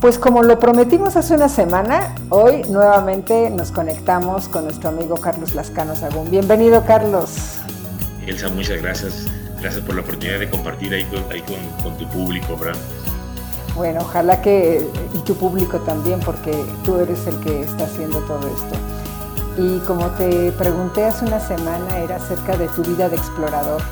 Pues como lo prometimos hace una semana, hoy nuevamente nos conectamos con nuestro amigo Carlos Lascano Sagún. Bienvenido, Carlos. Elsa, muchas gracias. Gracias por la oportunidad de compartir ahí con, tu público, ¿verdad? Bueno, ojalá que, y tu público también, porque tú eres el que está haciendo todo esto. Y como te pregunté hace una semana, era acerca de tu vida de explorador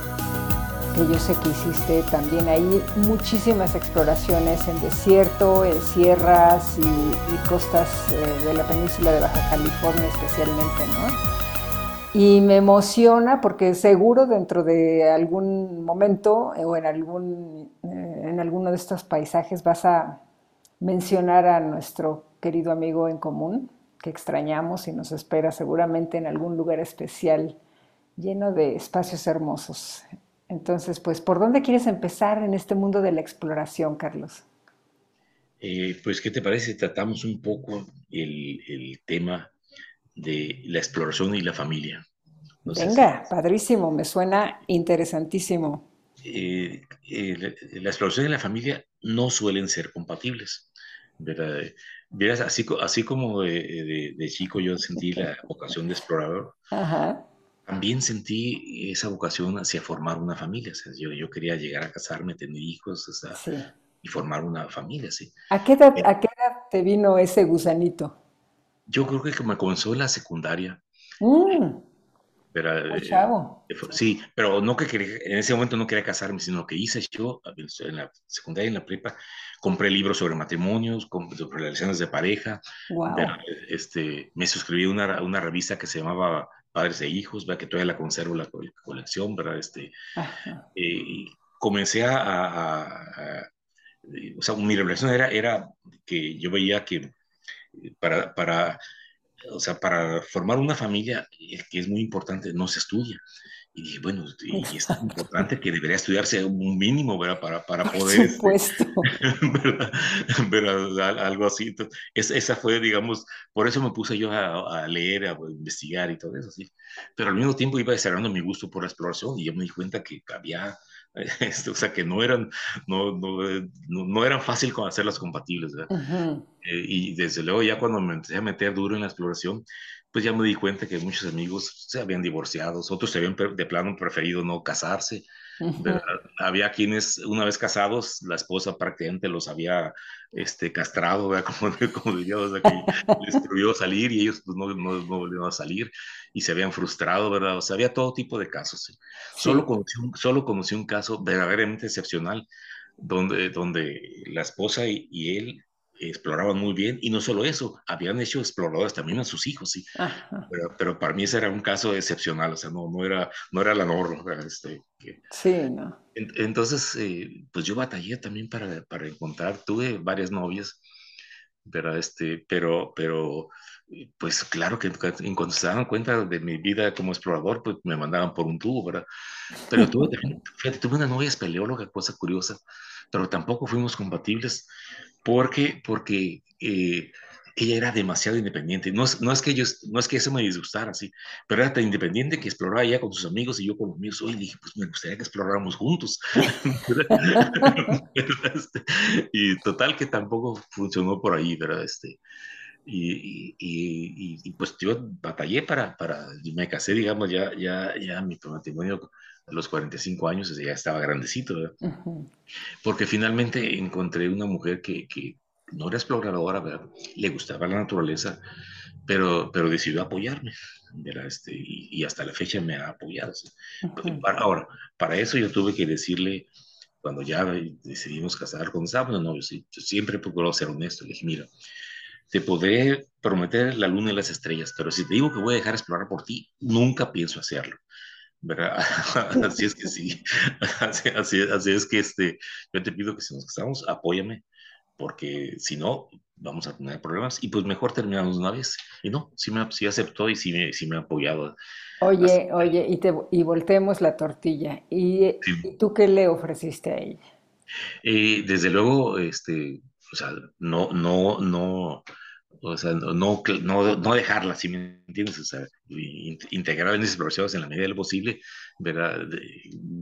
que yo sé que hiciste también ahí muchísimas exploraciones en desierto, en sierras y, costas eh, de la península de Baja California especialmente, ¿no? Y me emociona porque seguro dentro de algún momento o en, algún, eh, en alguno de estos paisajes vas a mencionar a nuestro querido amigo en común, que extrañamos y nos espera seguramente en algún lugar especial lleno de espacios hermosos entonces, pues, ¿por dónde quieres empezar en este mundo de la exploración, Carlos? Eh, pues, ¿qué te parece? Tratamos un poco el, tema de la exploración y la familia. Venga, padrísimo, me suena interesantísimo. Eh, eh, la, exploración y la familia no suelen ser compatibles. ¿verdad? así, así como de, de, chico yo sentí la vocación de explorador, Ajá también sentí esa vocación hacia formar una familia. yo, yo quería llegar a casarme, tener hijos y formar una familia. ¿sí? ¿A, qué edad, ¿A qué edad te vino ese gusanito? Yo creo que me comenzó en la secundaria. Mm. Pero, eh, chavo. sí, pero no que quería, en ese momento no quería casarme, sino que hice yo en la secundaria, en la prepa, compré libros sobre matrimonios, sobre relaciones de pareja. este, me suscribí a una, una revista que se llamaba padres e hijos, vea que todavía la conservo la colección, ¿verdad? Este, eh, comencé a, o sea, mi revelación era, era que yo veía que eh, para, para, o sea, para formar una familia, eh, que es muy importante, no se estudia. Y dije, bueno, y es tan importante que debería estudiarse un mínimo, ¿verdad? Para, para poder... Este, supuesto. ¿verdad? Algo así. Entonces, esa fue, digamos, por eso me puse yo a, leer, a investigar y todo eso, sí. Pero al mismo tiempo iba desarrollando mi gusto por la exploración y yo me di cuenta que había, este, o sea, que no eran, no, no, no, eran fácil hacerlas compatibles, ¿verdad? Eh, y desde luego ya cuando me empecé a meter duro en la exploración, pues ya me di cuenta que muchos amigos se habían divorciado, otros se habían de plano preferido no casarse. Había quienes, una vez casados, la esposa prácticamente los había este, castrado, como, como diría, o sea, que les prohibió salir y ellos pues, no, no, no, volvieron a salir y se habían frustrado, ¿verdad? O sea, había todo tipo de casos. Solo, conocí un, solo conocí un caso verdaderamente excepcional donde, donde la esposa y él exploraban muy bien y no solo eso, habían hecho exploradores también a sus hijos, sí. Pero, para mí ese era un caso excepcional, o sea, no, no, era, no era la norma. Este, sí, no. entonces, eh, pues yo batallé también para, para, encontrar, tuve varias novias, pero, este, pero, pero pues claro que en cuanto se daban cuenta de mi vida como explorador, pues me mandaban por un tubo, ¿verdad? Pero tuve, fíjate, tuve una novia espeleóloga, cosa curiosa, pero tampoco fuimos compatibles porque, porque eh, ella era demasiado independiente. No es, no es que ellos, no es que eso me disgustara, sí, pero era tan independiente que exploraba ella con sus amigos y yo con los míos. Hoy dije, pues me gustaría que exploráramos juntos. Este, y total que tampoco funcionó por ahí, ¿verdad? Este, y, y, y, pues yo batallé para, para, me casé, digamos, ya, ya, ya mi matrimonio los 45 años ya estaba grandecito, porque finalmente encontré una mujer que, que no era exploradora, ¿verdad? le gustaba la naturaleza, pero, pero decidió apoyarme, ¿verdad? Este, y, hasta la fecha me ha apoyado. ahora, para eso yo tuve que decirle, cuando ya decidimos casar, cuando estábamos novios, ¿sí? siempre procuró ser honesto, le dije, mira, te podré prometer la luna y las estrellas, pero si te digo que voy a dejar explorar por ti, nunca pienso hacerlo. ¿Verdad? así es que sí, así, así, es que este, yo te pido que si nos casamos, apóyame, porque si no, vamos a tener problemas y pues mejor terminamos una vez. Y no, sí me sí aceptó y sí me, sí me ha apoyado. Oye, oye, y, te, y volteemos la tortilla. ¿Y, tú qué le ofreciste a ella? Eh, desde luego, este, o sea, no, no, no, o sea, no, no, no dejarla, si me entiendes? O sea, integrar en esas procesos en la medida de lo posible, ¿verdad?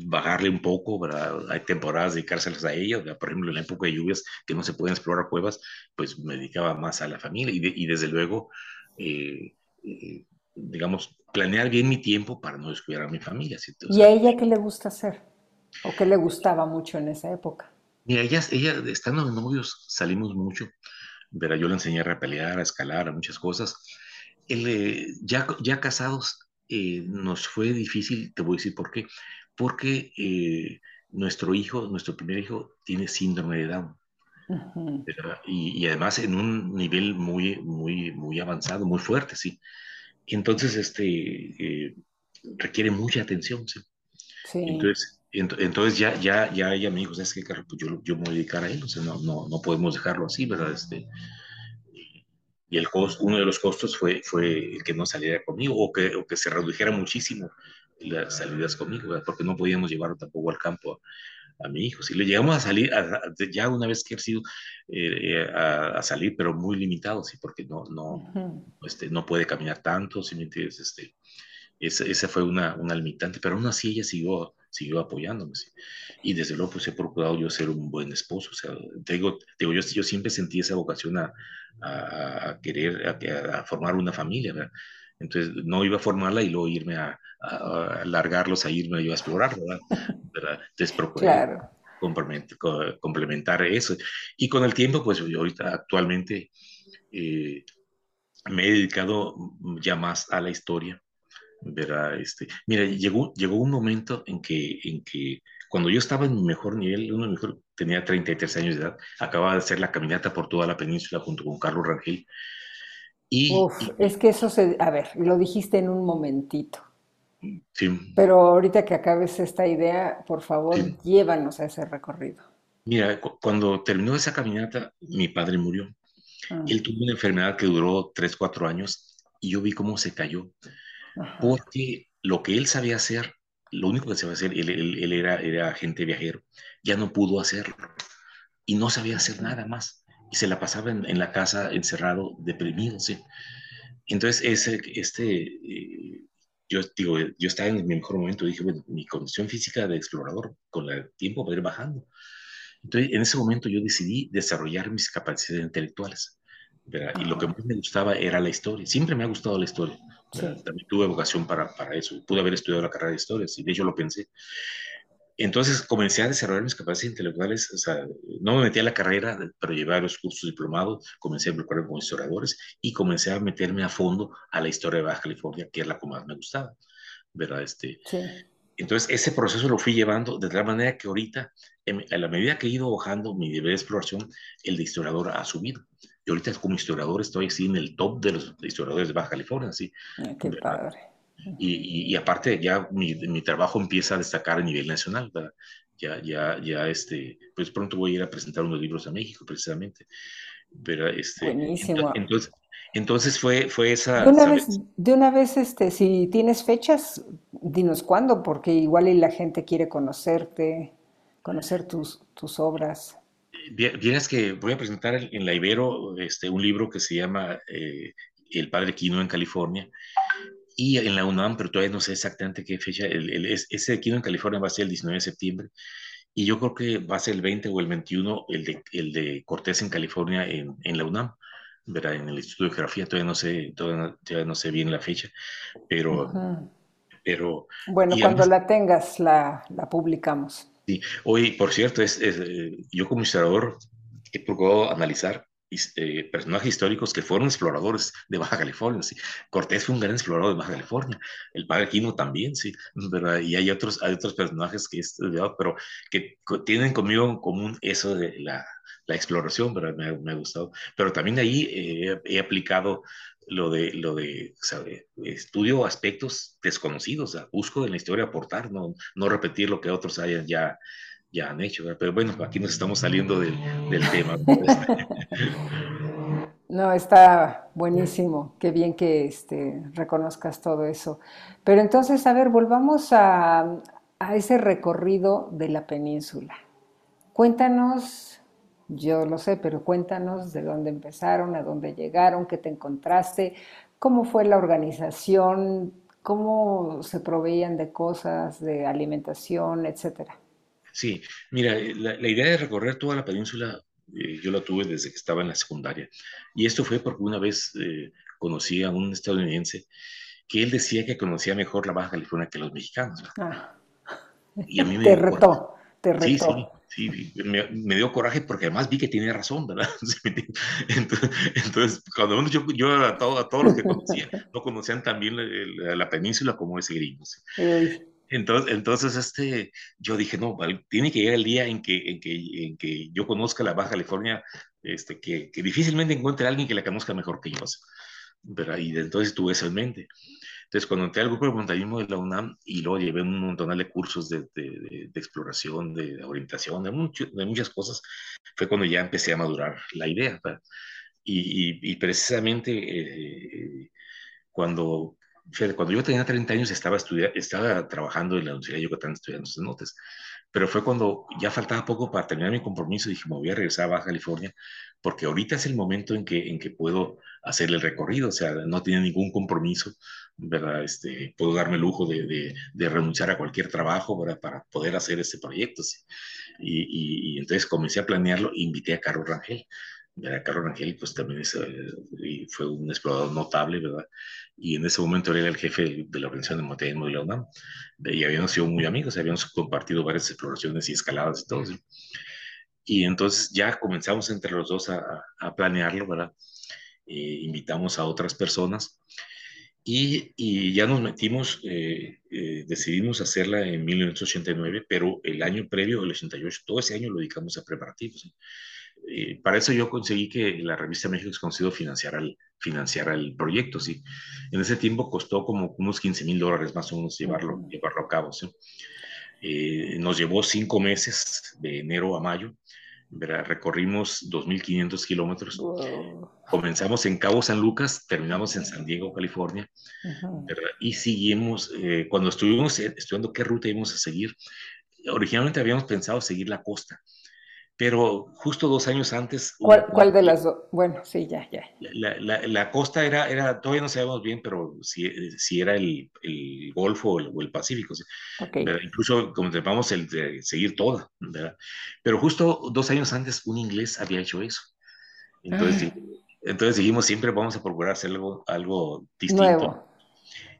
bajarle un poco, ¿verdad? Hay temporadas dedicárselas a ella, por ejemplo, en la época de lluvias que no se pueden explorar cuevas, pues me dedicaba más a la familia y, desde luego, eh, eh, digamos, planear bien mi tiempo para no descuidar a mi familia. ¿Y a ella qué le gusta hacer? ¿O qué le gustaba mucho en esa época? Mira, ella, ella estando de novios, salimos mucho Verá, yo le enseñé a repelear, a escalar, a muchas cosas. Eh, ya, ya casados, eh, nos fue difícil, te voy a decir por qué. Porque eh, nuestro hijo, nuestro primer hijo, tiene síndrome de Down. y, además en un nivel muy, muy, muy avanzado, muy fuerte, sí. Entonces, este, requiere mucha atención, sí. sí. Entonces, entonces ya, ya, ya ella me dijo, ¿sabes qué, Carlos? Pues yo, yo me voy a dedicar a él, o sea, no, no, no podemos dejarlo así, ¿verdad? Este, y el costo, uno de los costos fue, fue el que no saliera conmigo o que, o que se redujera muchísimo las salidas conmigo, ¿verdad? porque no podíamos llevarlo tampoco al campo a, mi hijo. Si le llegamos a salir, ya una vez que he sido eh, a, salir, pero muy limitado, sí, porque no, no, este, no puede caminar tanto, si me entiendes, este, esa, fue una, una limitante, pero aún así ella siguió siguió apoyándome. Y desde luego, pues he procurado yo ser un buen esposo. O sea, digo, digo yo, yo siempre sentí esa vocación a, a, querer, a, a, formar una familia, ¿verdad? Entonces, no iba a formarla y luego irme a, a largarlos a irme yo a explorar, ¿verdad? Entonces, procuré claro. complementar, eso. Y con el tiempo, pues yo ahorita actualmente eh, me he dedicado ya más a la historia verá, este, mira, llegó, llegó un momento en que, en que cuando yo estaba en mi mejor nivel, uno mejor, tenía 33 años de edad, acababa de hacer la caminata por toda la península junto con Carlos Rangel. Y, es que eso se, a ver, lo dijiste en un momentito. Sí. Pero ahorita que acabes esta idea, por favor, llévanos a ese recorrido. Mira, cuando terminó esa caminata, mi padre murió. Ah. Él tuvo una enfermedad que duró 3, 4 años y yo vi cómo se cayó porque lo que él sabía hacer, lo único que sabía hacer, él, era, era agente viajero, ya no pudo hacerlo y no sabía hacer nada más. Y se la pasaba en, la casa encerrado, deprimido, ¿sí? Entonces, ese, este, eh, yo digo, yo estaba en mi mejor momento, dije, bueno, mi condición física de explorador con el tiempo va a ir bajando. Entonces, en ese momento yo decidí desarrollar mis capacidades intelectuales. Y lo que más me gustaba era la historia. Siempre me ha gustado la historia. También tuve vocación para, para eso. Pude haber estudiado la carrera de historia, y de hecho lo pensé. Entonces comencé a desarrollar mis capacidades intelectuales, o sea, no me metí a la carrera, pero llevé a los cursos diplomados, comencé a involucrarme con historiadores y comencé a meterme a fondo a la historia de Baja California, que es la que más me gustaba, ¿verdad? Este, sí. Entonces ese proceso lo fui llevando de tal manera que ahorita, a la medida que he ido bajando mi nivel de exploración, el de historiador ha subido. Y ahorita como historiador estoy así en el top de los historiadores de Baja California, sí. qué padre. Y, y, aparte ya mi, mi, trabajo empieza a destacar a nivel nacional, ¿verdad? Ya, ya, ya, este, pues pronto voy a ir a presentar unos libros a México, precisamente. Pero, este, Buenísimo. Entonces, entonces fue, fue esa... De una, vez, de una vez, este, si tienes fechas, dinos cuándo, porque igual la gente quiere conocerte, conocer tus, tus obras. Vienes que voy a presentar en la Ibero este, un libro que se llama eh, El Padre Quino en California y en la UNAM, pero todavía no sé exactamente qué fecha. El, ese de Quino en California va a ser el 19 de septiembre y yo creo que va a ser el 20 o el 21 el de, el de Cortés en California en, en la UNAM. ¿verdad? En el Instituto de Geografía todavía no sé, todavía no, sé bien la fecha, pero... pero bueno, cuando la tengas la, la publicamos. Sí. Hoy, por cierto, es, eh, yo como historiador he procurado analizar eh, personajes históricos que fueron exploradores de Baja California. ¿sí? Cortés fue un gran explorador de Baja California, el padre Quino también, sí, ¿verdad? y hay otros, hay otros personajes que he estudiado, pero que tienen conmigo en común eso de la, la exploración, ¿verdad? Me, me, ha gustado. Pero también ahí eh, he aplicado lo de, lo de estudio aspectos desconocidos, busco en la historia aportar, no, no repetir lo que otros hayan ya, ya han hecho, pero bueno, aquí nos estamos saliendo del, del tema. No, está buenísimo, qué bien que este, reconozcas todo eso. Pero entonces, a ver, volvamos a, a ese recorrido de la península. Cuéntanos yo lo sé, pero cuéntanos de dónde empezaron, a dónde llegaron, qué te encontraste, cómo fue la organización, cómo se proveían de cosas, de alimentación, etcétera. Sí, mira, eh, la, idea de recorrer toda la península eh, yo la tuve desde que estaba en la secundaria. Y esto fue porque una vez eh, conocí a un estadounidense que él decía que conocía mejor la Baja California que los mexicanos. Ah. Y a mí me te retó, te retó. Sí, sí. Sí, me, dio coraje porque además vi que tenía razón, ¿verdad? Entonces, cuando yo, yo a, todos los que conocía, no conocían también la, la, península como ese gringo. Entonces, entonces este, yo dije, no, tiene que llegar el día en que, en que, en que yo conozca la Baja California, este, que, que difícilmente encuentre a alguien que la conozca mejor que yo. ¿verdad? Y entonces tuve eso en mente. Entonces, cuando entré al grupo de montañismo de la UNAM y luego llevé un montón de cursos de, de, exploración, de, orientación, de, mucho, de muchas cosas, fue cuando ya empecé a madurar la idea. Y, y, precisamente eh, cuando, cuando yo tenía 30 años estaba, estaba trabajando en la Universidad de Yucatán estudiando notas pero fue cuando ya faltaba poco para terminar mi compromiso, dije, me voy a regresar a Baja California, porque ahorita es el momento en que, en que puedo hacer el recorrido, o sea, no tiene ningún compromiso, ¿verdad? Este, puedo darme el lujo de, de, renunciar a cualquier trabajo ¿verdad? para poder hacer este proyecto. ¿sí? Y, y, entonces comencé a planearlo e invité a Carlos Rangel. Carlos Rangel, pues también eh, fue un explorador notable, ¿verdad? Y en ese momento él era el jefe de la organización de montañismo de la UNAM. Y habíamos sido muy amigos, habíamos compartido varias exploraciones y escaladas y todo. Y entonces ya comenzamos entre los dos a, a planearlo, ¿verdad? Eh, invitamos a otras personas y, y ya nos metimos, eh, decidimos hacerla en 1989, pero el año previo, el 88, todo ese año lo dedicamos a preparativos. Eh, para eso yo conseguí que la revista México Desconocido financiara el, financiara el proyecto, ¿sí? En ese tiempo costó como unos 15 mil dólares más o menos llevarlo, llevarlo a cabo, ¿sí? Eh, nos llevó cinco meses, de enero a mayo, ¿verdad? recorrimos 2.500 kilómetros. Comenzamos en Cabo San Lucas, terminamos en San Diego, California, y seguimos, eh, cuando estuvimos estudiando qué ruta íbamos a seguir, originalmente habíamos pensado seguir la costa, pero justo dos años antes... ¿Cuál, de las dos? Bueno, sí, ya, ya. La, costa era, era, todavía no sabemos bien, pero si, si era el, el Golfo o el, Pacífico. Incluso contemplamos el de seguir toda, ¿verdad? Pero justo dos años antes un inglés había hecho eso. Entonces, ah. entonces dijimos, siempre vamos a procurar hacer algo, algo distinto.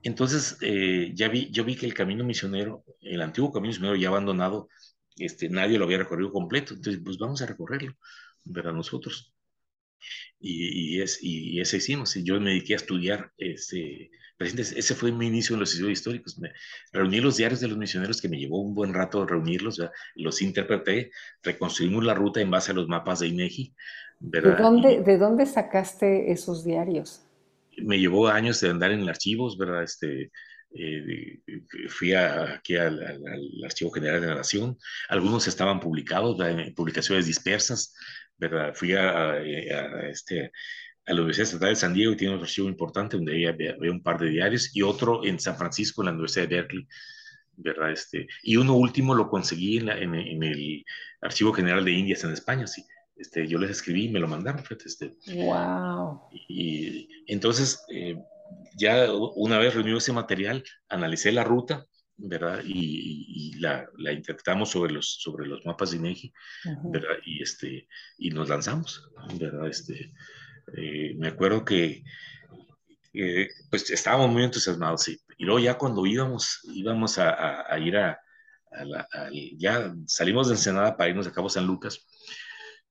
Entonces, eh, ya vi, yo vi que el camino misionero, el antiguo camino misionero ya abandonado, este, nadie lo había recorrido completo, entonces pues vamos a recorrerlo, ver a nosotros. Y, y, es, y, ese hicimos, y yo me dediqué a estudiar, este, ese fue mi inicio en los estudios históricos, me, reuní los diarios de los misioneros que me llevó un buen rato reunirlos, los interpreté, reconstruimos la ruta en base a los mapas de INEGI. ¿De dónde, ¿De dónde sacaste esos diarios? Me llevó años de andar en archivos, ¿verdad? Este, eh, fui aquí al, Archivo General de la Nación, algunos estaban publicados en publicaciones dispersas, ¿verdad? Fui a, este, a la Universidad Estatal de San Diego y tiene un archivo importante donde había, un par de diarios y otro en San Francisco, en la Universidad de Berkeley. ¿verdad? Este, y uno último lo conseguí en, en, el Archivo General de Indias en España, sí. Este, yo les escribí y me lo mandaron. Este, wow. Y, entonces, eh, ya una vez reunido ese material, analicé la ruta, ¿verdad? Y, la, la, interpretamos sobre los, sobre los mapas de INEGI, ¿verdad? Y, este, y nos lanzamos, ¿verdad? Este, eh, me acuerdo que pues estábamos muy entusiasmados, sí. Y luego ya cuando íbamos, íbamos a, a, ir a, la, ya salimos de Ensenada para irnos a Cabo San Lucas,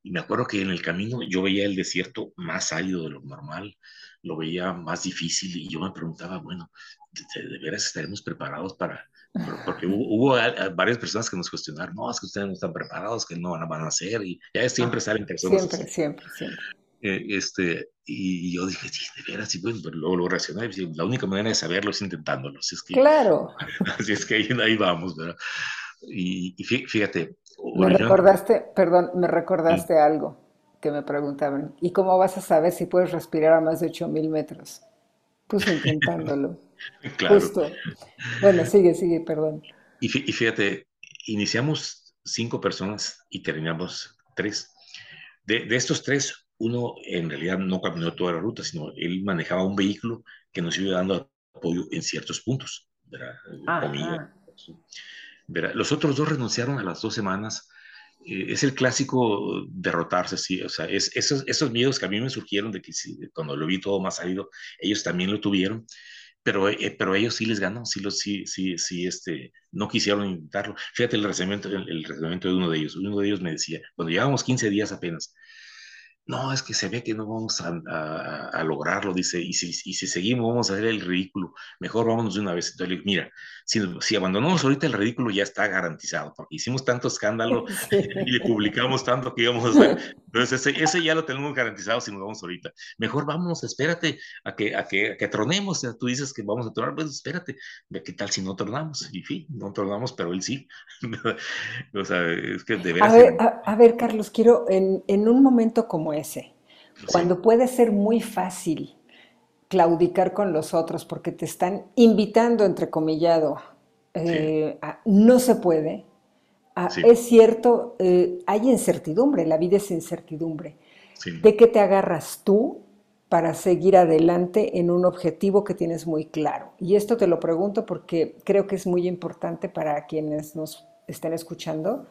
y me acuerdo que en el camino yo veía el desierto más árido de lo normal, lo veía más difícil y yo me preguntaba, bueno, ¿de, veras estaremos preparados para...? Porque hubo, varias personas que nos cuestionaron, no, es que ustedes no están preparados, que no van, a hacer, y ya siempre salen personas. Siempre, siempre, siempre. Eh, este, y yo dije, sí, de veras, sí, bueno, pero luego lo racional, la única manera de saberlo es intentándolo. Así es que, claro. Así es que ahí, ahí vamos, ¿verdad? Y, y fíjate. Me recordaste, perdón, me recordaste algo que me preguntaban, ¿y cómo vas a saber si puedes respirar a más de 8000 metros? Pues intentándolo. claro. Justo. Bueno, sigue, sigue, perdón. Y, fíjate, iniciamos cinco personas y terminamos tres. De, de, estos tres, uno en realidad no caminó toda la ruta, sino él manejaba un vehículo que nos iba dando apoyo en ciertos puntos, ¿verdad? Comida, ¿verdad? Los otros dos renunciaron a las dos semanas. Eh, es el clásico derrotarse, sí, o sea, es, esos, esos miedos que a mí me surgieron de que cuando lo vi todo más salido, ellos también lo tuvieron pero, eh, pero ellos sí les ganó, sí, sí, sí, sí, este, no quisieron intentarlo. Fíjate el razonamiento, el, el de uno de ellos. Uno de ellos me decía, cuando llevábamos 15 días apenas, no, es que se ve que no vamos a, a, lograrlo, dice, y si, y si, seguimos vamos a hacer el ridículo, mejor vámonos de una vez. Entonces, mira, si, si, abandonamos ahorita el ridículo ya está garantizado, porque hicimos tanto escándalo y le publicamos tanto que íbamos a hacer. Entonces, ese, ese, ya lo tenemos garantizado si nos vamos ahorita. Mejor vámonos, espérate a que, a que, a que tronemos. tú dices que vamos a tronar, pues espérate, ¿qué tal si no tronamos? Y fin, no tronamos, pero él sí. o sea, es que de A ver, a, a ver Carlos, quiero en, en un momento como ese, cuando puede ser muy fácil claudicar con los otros porque te están invitando, entrecomillado, eh, a, no se puede. A, sí. Es cierto, eh, hay incertidumbre, la vida es incertidumbre. Sí. ¿De qué te agarras tú para seguir adelante en un objetivo que tienes muy claro? Y esto te lo pregunto porque creo que es muy importante para quienes nos estén escuchando,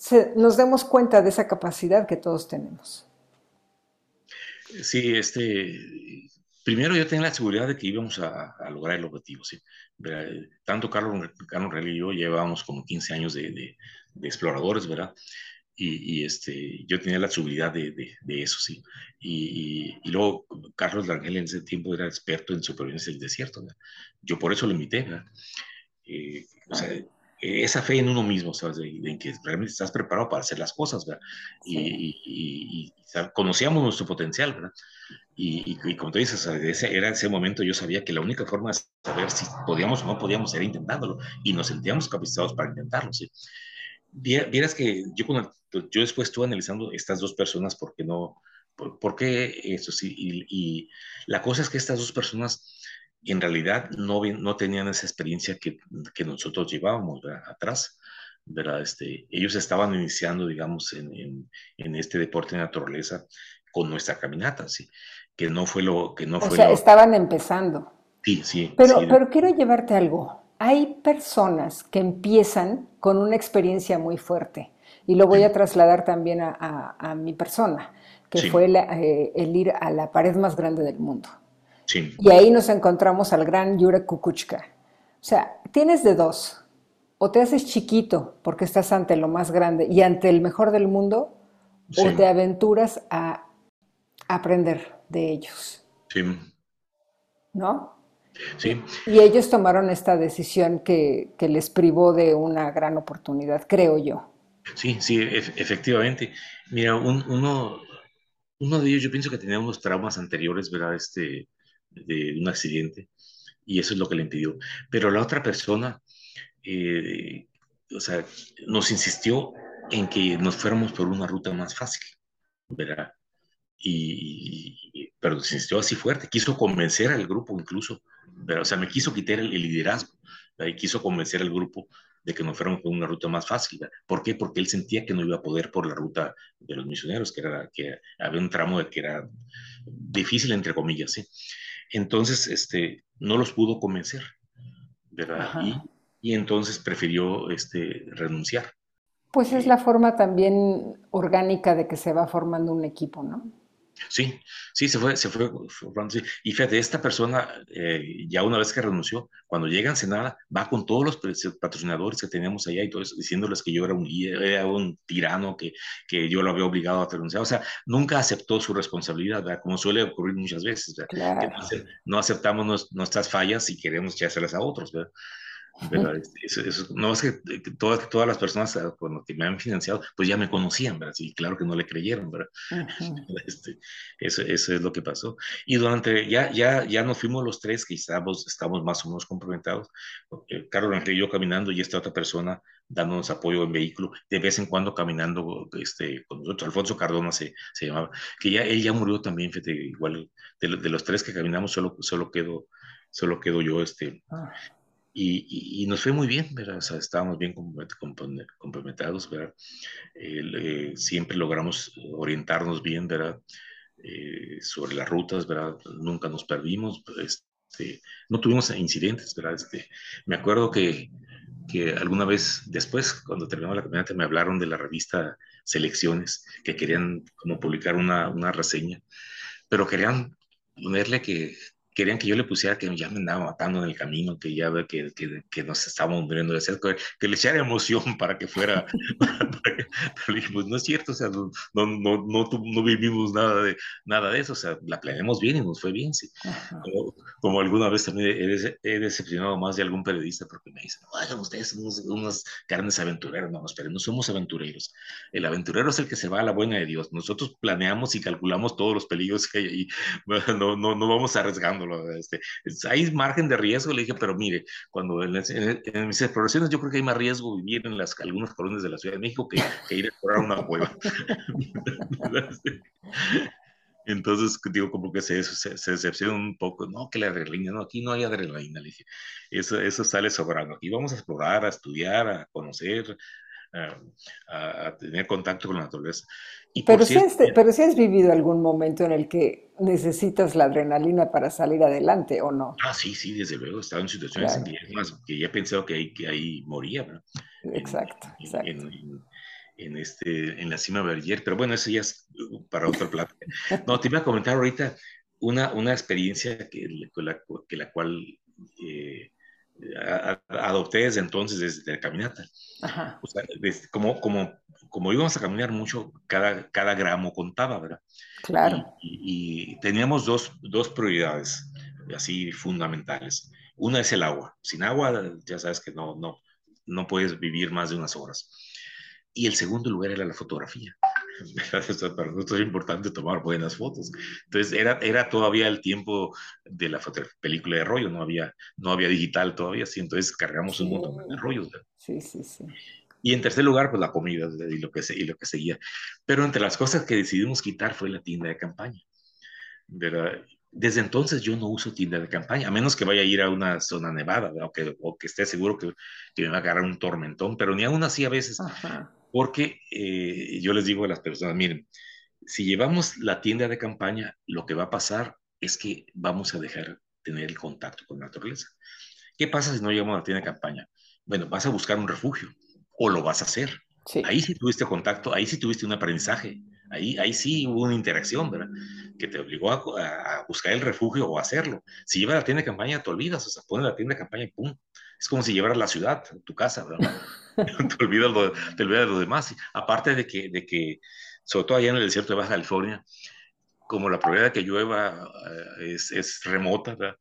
se, nos demos cuenta de esa capacidad que todos tenemos. Sí, este, primero yo tenía la seguridad de que íbamos a, a lograr el objetivo, ¿sí? Tanto Carlos, Carlos Real y yo llevábamos como 15 años de, de, de exploradores, ¿verdad? Y, y, este, yo tenía la seguridad de, de eso, sí. Y, y, luego Carlos Rangel en ese tiempo era experto en supervivencia del desierto, ¿verdad? Yo por eso lo invité, ¿verdad? Eh, o sea, esa fe en uno mismo, ¿sabes? De, que realmente estás preparado para hacer las cosas, ¿verdad? Sí. Y, y, y, conocíamos nuestro potencial, ¿verdad? Y, como te dices, ese, era ese momento yo sabía que la única forma de saber si podíamos o no podíamos era intentándolo y nos sentíamos capacitados para intentarlo, ¿sí? Vieras que yo, cuando, yo después estuve analizando estas dos personas porque no, por, por qué eso sí, y la cosa es que estas dos personas en realidad no, no tenían esa experiencia que, que nosotros llevábamos ¿verdad? atrás. ¿verdad? Este, ellos estaban iniciando, digamos, en, en, en, este deporte de naturaleza con nuestra caminata, ¿sí? Que no fue lo que no o fue sea, lo... estaban empezando. Sí, sí. Pero, sí. pero quiero llevarte algo. Hay personas que empiezan con una experiencia muy fuerte y lo voy sí. a trasladar también a, a, a mi persona, que sí. fue la, eh, el ir a la pared más grande del mundo. Sí. Y ahí nos encontramos al gran Jurek Kukuchka. O sea, tienes de dos. O te haces chiquito porque estás ante lo más grande y ante el mejor del mundo, sí. o te aventuras a aprender de ellos. Sí. ¿No? Sí. Y ellos tomaron esta decisión que, que les privó de una gran oportunidad, creo yo. Sí, sí, e efectivamente. Mira, un, uno, uno de ellos yo pienso que tenía unos traumas anteriores, ¿verdad? Este, de un accidente y eso es lo que le impidió. Pero la otra persona, eh, o sea, nos insistió en que nos fuéramos por una ruta más fácil, ¿verdad? Y, pero nos insistió así fuerte, quiso convencer al grupo incluso, pero, o sea, me quiso quitar el, liderazgo, ¿verdad? y quiso convencer al grupo de que nos fuéramos por una ruta más fácil. ¿verdad? ¿Por qué? Porque él sentía que no iba a poder por la ruta de los misioneros, que, era, que había un tramo que era difícil, entre comillas, ¿sí? Entonces, este, no los pudo convencer, ¿verdad? Y, y, entonces prefirió este, renunciar. Pues es la forma también orgánica de que se va formando un equipo, ¿no? Sí, sí, se fue, se fue, y fíjate, esta persona, eh, ya una vez que renunció, cuando llega a Ensenada, va con todos los patrocinadores que teníamos allá y todo eso, diciéndoles que yo era un, era un tirano, que, que yo lo había obligado a renunciar, o sea, nunca aceptó su responsabilidad, ¿verdad? como suele ocurrir muchas veces, claro. que no aceptamos nuestras fallas y queremos echárselas a otros, ¿verdad? Eso, no es que, todas, todas las personas bueno, que me han financiado, pues ya me conocían, ¿verdad? Y claro que no le creyeron, ¿verdad? Este, eso, eso, es lo que pasó. Y durante, ya, ya, ya nos fuimos los tres, que estábamos, estábamos más o menos comprometidos, Carlos Ángel y yo caminando y esta otra persona dándonos apoyo en vehículo, de vez en cuando caminando este, con nosotros, Alfonso Cardona se, se llamaba, que ya él ya murió también, fíjate, igual de, de los tres que caminamos solo, solo quedo, solo quedo yo, este, ah y, nos fue muy bien, ¿verdad? O sea, estábamos bien complementados, ¿verdad? Eh, siempre logramos orientarnos bien, ¿verdad? Eh, sobre las rutas, ¿verdad? Nunca nos perdimos, este, no tuvimos incidentes, ¿verdad? Este, me acuerdo que, que alguna vez después, cuando terminó la caminata, me hablaron de la revista Selecciones, que querían como publicar una, una reseña, pero querían ponerle que querían que yo le pusiera que ya me andaba matando en el camino, que ya ve que, que, que, nos estábamos muriendo de sed, que, le echara emoción para que fuera. pero dije, pues no es cierto, o sea, no, no, no, no, vivimos nada de, nada de eso, o sea, la planeamos bien y nos fue bien, sí. Como, como, alguna vez también he, he, decepcionado más de algún periodista porque me dicen, no, ustedes son unos, unos grandes aventureros, no, pero no somos aventureros. El aventurero es el que se va a la buena de Dios. Nosotros planeamos y calculamos todos los peligros que hay ahí. No, no, no vamos arriesgando este, hay margen de riesgo, le dije, pero mire, cuando en, mis exploraciones yo creo que hay más riesgo vivir en las, algunas colonias de la Ciudad de México que, ir a explorar una cueva. Entonces, digo, como que se, se, decepciona un poco. No, que la adrenalina, no, aquí no hay adrenalina, le dije. Eso, eso sale sobrando. Aquí vamos a explorar, a estudiar, a conocer, a, tener contacto con la naturaleza. Pero, si has, pero si has vivido algún momento en el que necesitas la adrenalina para salir adelante, ¿o no? Ah, sí, sí, desde luego. He estado en situaciones en que, que ya he pensado que ahí, que ahí moría, ¿verdad? Exacto, en, exacto. En, este, en la cima Berger, pero bueno, eso ya es para otro plato. No, te iba a comentar ahorita una, una experiencia que, la, que la cual eh, adopté desde entonces, desde la caminata. O sea, como, como, como íbamos a caminar mucho, cada, cada gramo contaba, ¿verdad? Claro. Y, teníamos dos, dos prioridades así fundamentales. Una es el agua. Sin agua, ya sabes que no, no, no puedes vivir más de unas horas. Y el segundo lugar era la fotografía. para nosotros es importante tomar buenas fotos. Entonces era, era todavía el tiempo de la película de rollo, no había, no había digital todavía, sí, entonces cargamos un montón de rollos. Sí, sí, sí. Y en tercer lugar, pues la comida y lo, que, y lo que seguía. Pero entre las cosas que decidimos quitar fue la tienda de campaña. Desde entonces yo no uso tienda de campaña, a menos que vaya a ir a una zona nevada o que, o que esté seguro que, que, me va a agarrar un tormentón, pero ni aún así a veces porque eh, yo les digo a las personas, miren, si llevamos la tienda de campaña, lo que va a pasar es que vamos a dejar tener el contacto con la naturaleza. ¿Qué pasa si no llevamos la tienda de campaña? Bueno, vas a buscar un refugio o lo vas a hacer. Ahí sí tuviste contacto, ahí sí tuviste un aprendizaje, ahí, ahí sí hubo una interacción, ¿verdad? Que te obligó a, buscar el refugio o a hacerlo. Si llevas la tienda de campaña, te olvidas, o sea, pones la tienda de campaña y pum. Es como si llevaras la ciudad, tu casa, ¿verdad? te, olvidas lo, te olvidas de lo demás. Aparte de que, de que, sobre todo allá en el desierto de Baja California, como la probabilidad de que llueva eh, es, es remota, ¿verdad?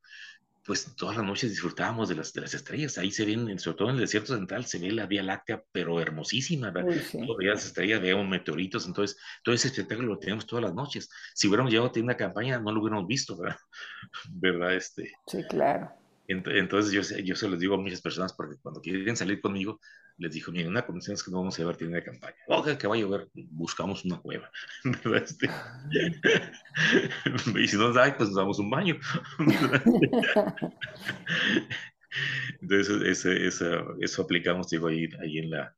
Pues todas las noches disfrutábamos de las, de las estrellas. Ahí se ven, sobre todo en el desierto central, se ve la Vía Láctea, pero hermosísima, ¿verdad? Sí. las estrellas, veíamos meteoritos, entonces todo ese espectáculo lo tenemos todas las noches. Si hubiéramos llegado a tener una campaña, no lo hubiéramos visto, ¿verdad? ¿Verdad? Este, sí, claro. Entonces yo, yo se los digo a muchas personas porque cuando quieren salir conmigo, les digo, miren, una condición es que no vamos a llevar tienda de campaña. Ok, que va a llover, buscamos una cueva. Este, y si no hay, pues nos damos un baño. Entonces eso, eso, eso, aplicamos, digo, ahí, ahí en la,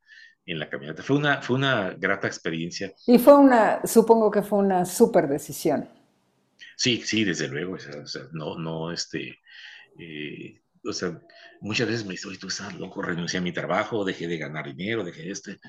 en la caminata. Fue una, fue una grata experiencia. Y fue una, supongo que fue una súper decisión. Sí, sí, desde luego. O sea, no, no, este, eh, o sea, muchas veces me dice, tú estás loco, renuncié a mi trabajo, dejé de ganar dinero, dejé este,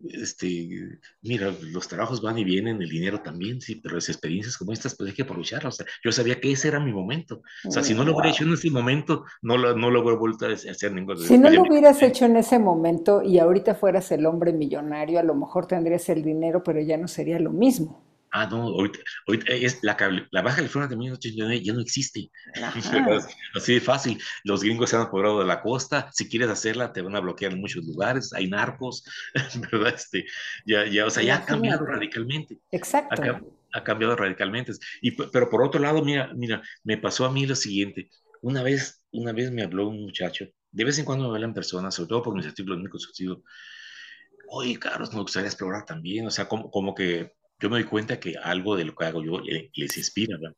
este, mira, los trabajos van y vienen, el dinero también, sí, pero las experiencias como estas, pues hay que aprovecharlas. O sea, yo sabía que ese era mi momento. O sea, si no lo hubiera hecho en ese momento, no lo, no lo hubiera vuelto a hacer ningún Si no lo hubieras hecho en ese momento y ahorita fueras el hombre millonario, a lo mejor tendrías el dinero, pero ya no sería lo mismo. Ah, no, ahorita, es la, la Baja California de 1989 ya no existe. Así de fácil. Los gringos se han apoderado de la costa. Si quieres hacerla, te van a bloquear en muchos lugares. Hay narcos, ¿verdad? Este, ya, ya, o sea, ya ha cambiado radicalmente. Exacto. Ha, cambiado radicalmente. Y, pero por otro lado, mira, mira, me pasó a mí lo siguiente. Una vez, una vez me habló un muchacho, de vez en cuando me hablan personas, sobre todo por mis artículos he sido, oye, Carlos, me gustaría explorar también, o sea, como, como que yo me doy cuenta que algo de lo que hago yo les inspira, ¿verdad?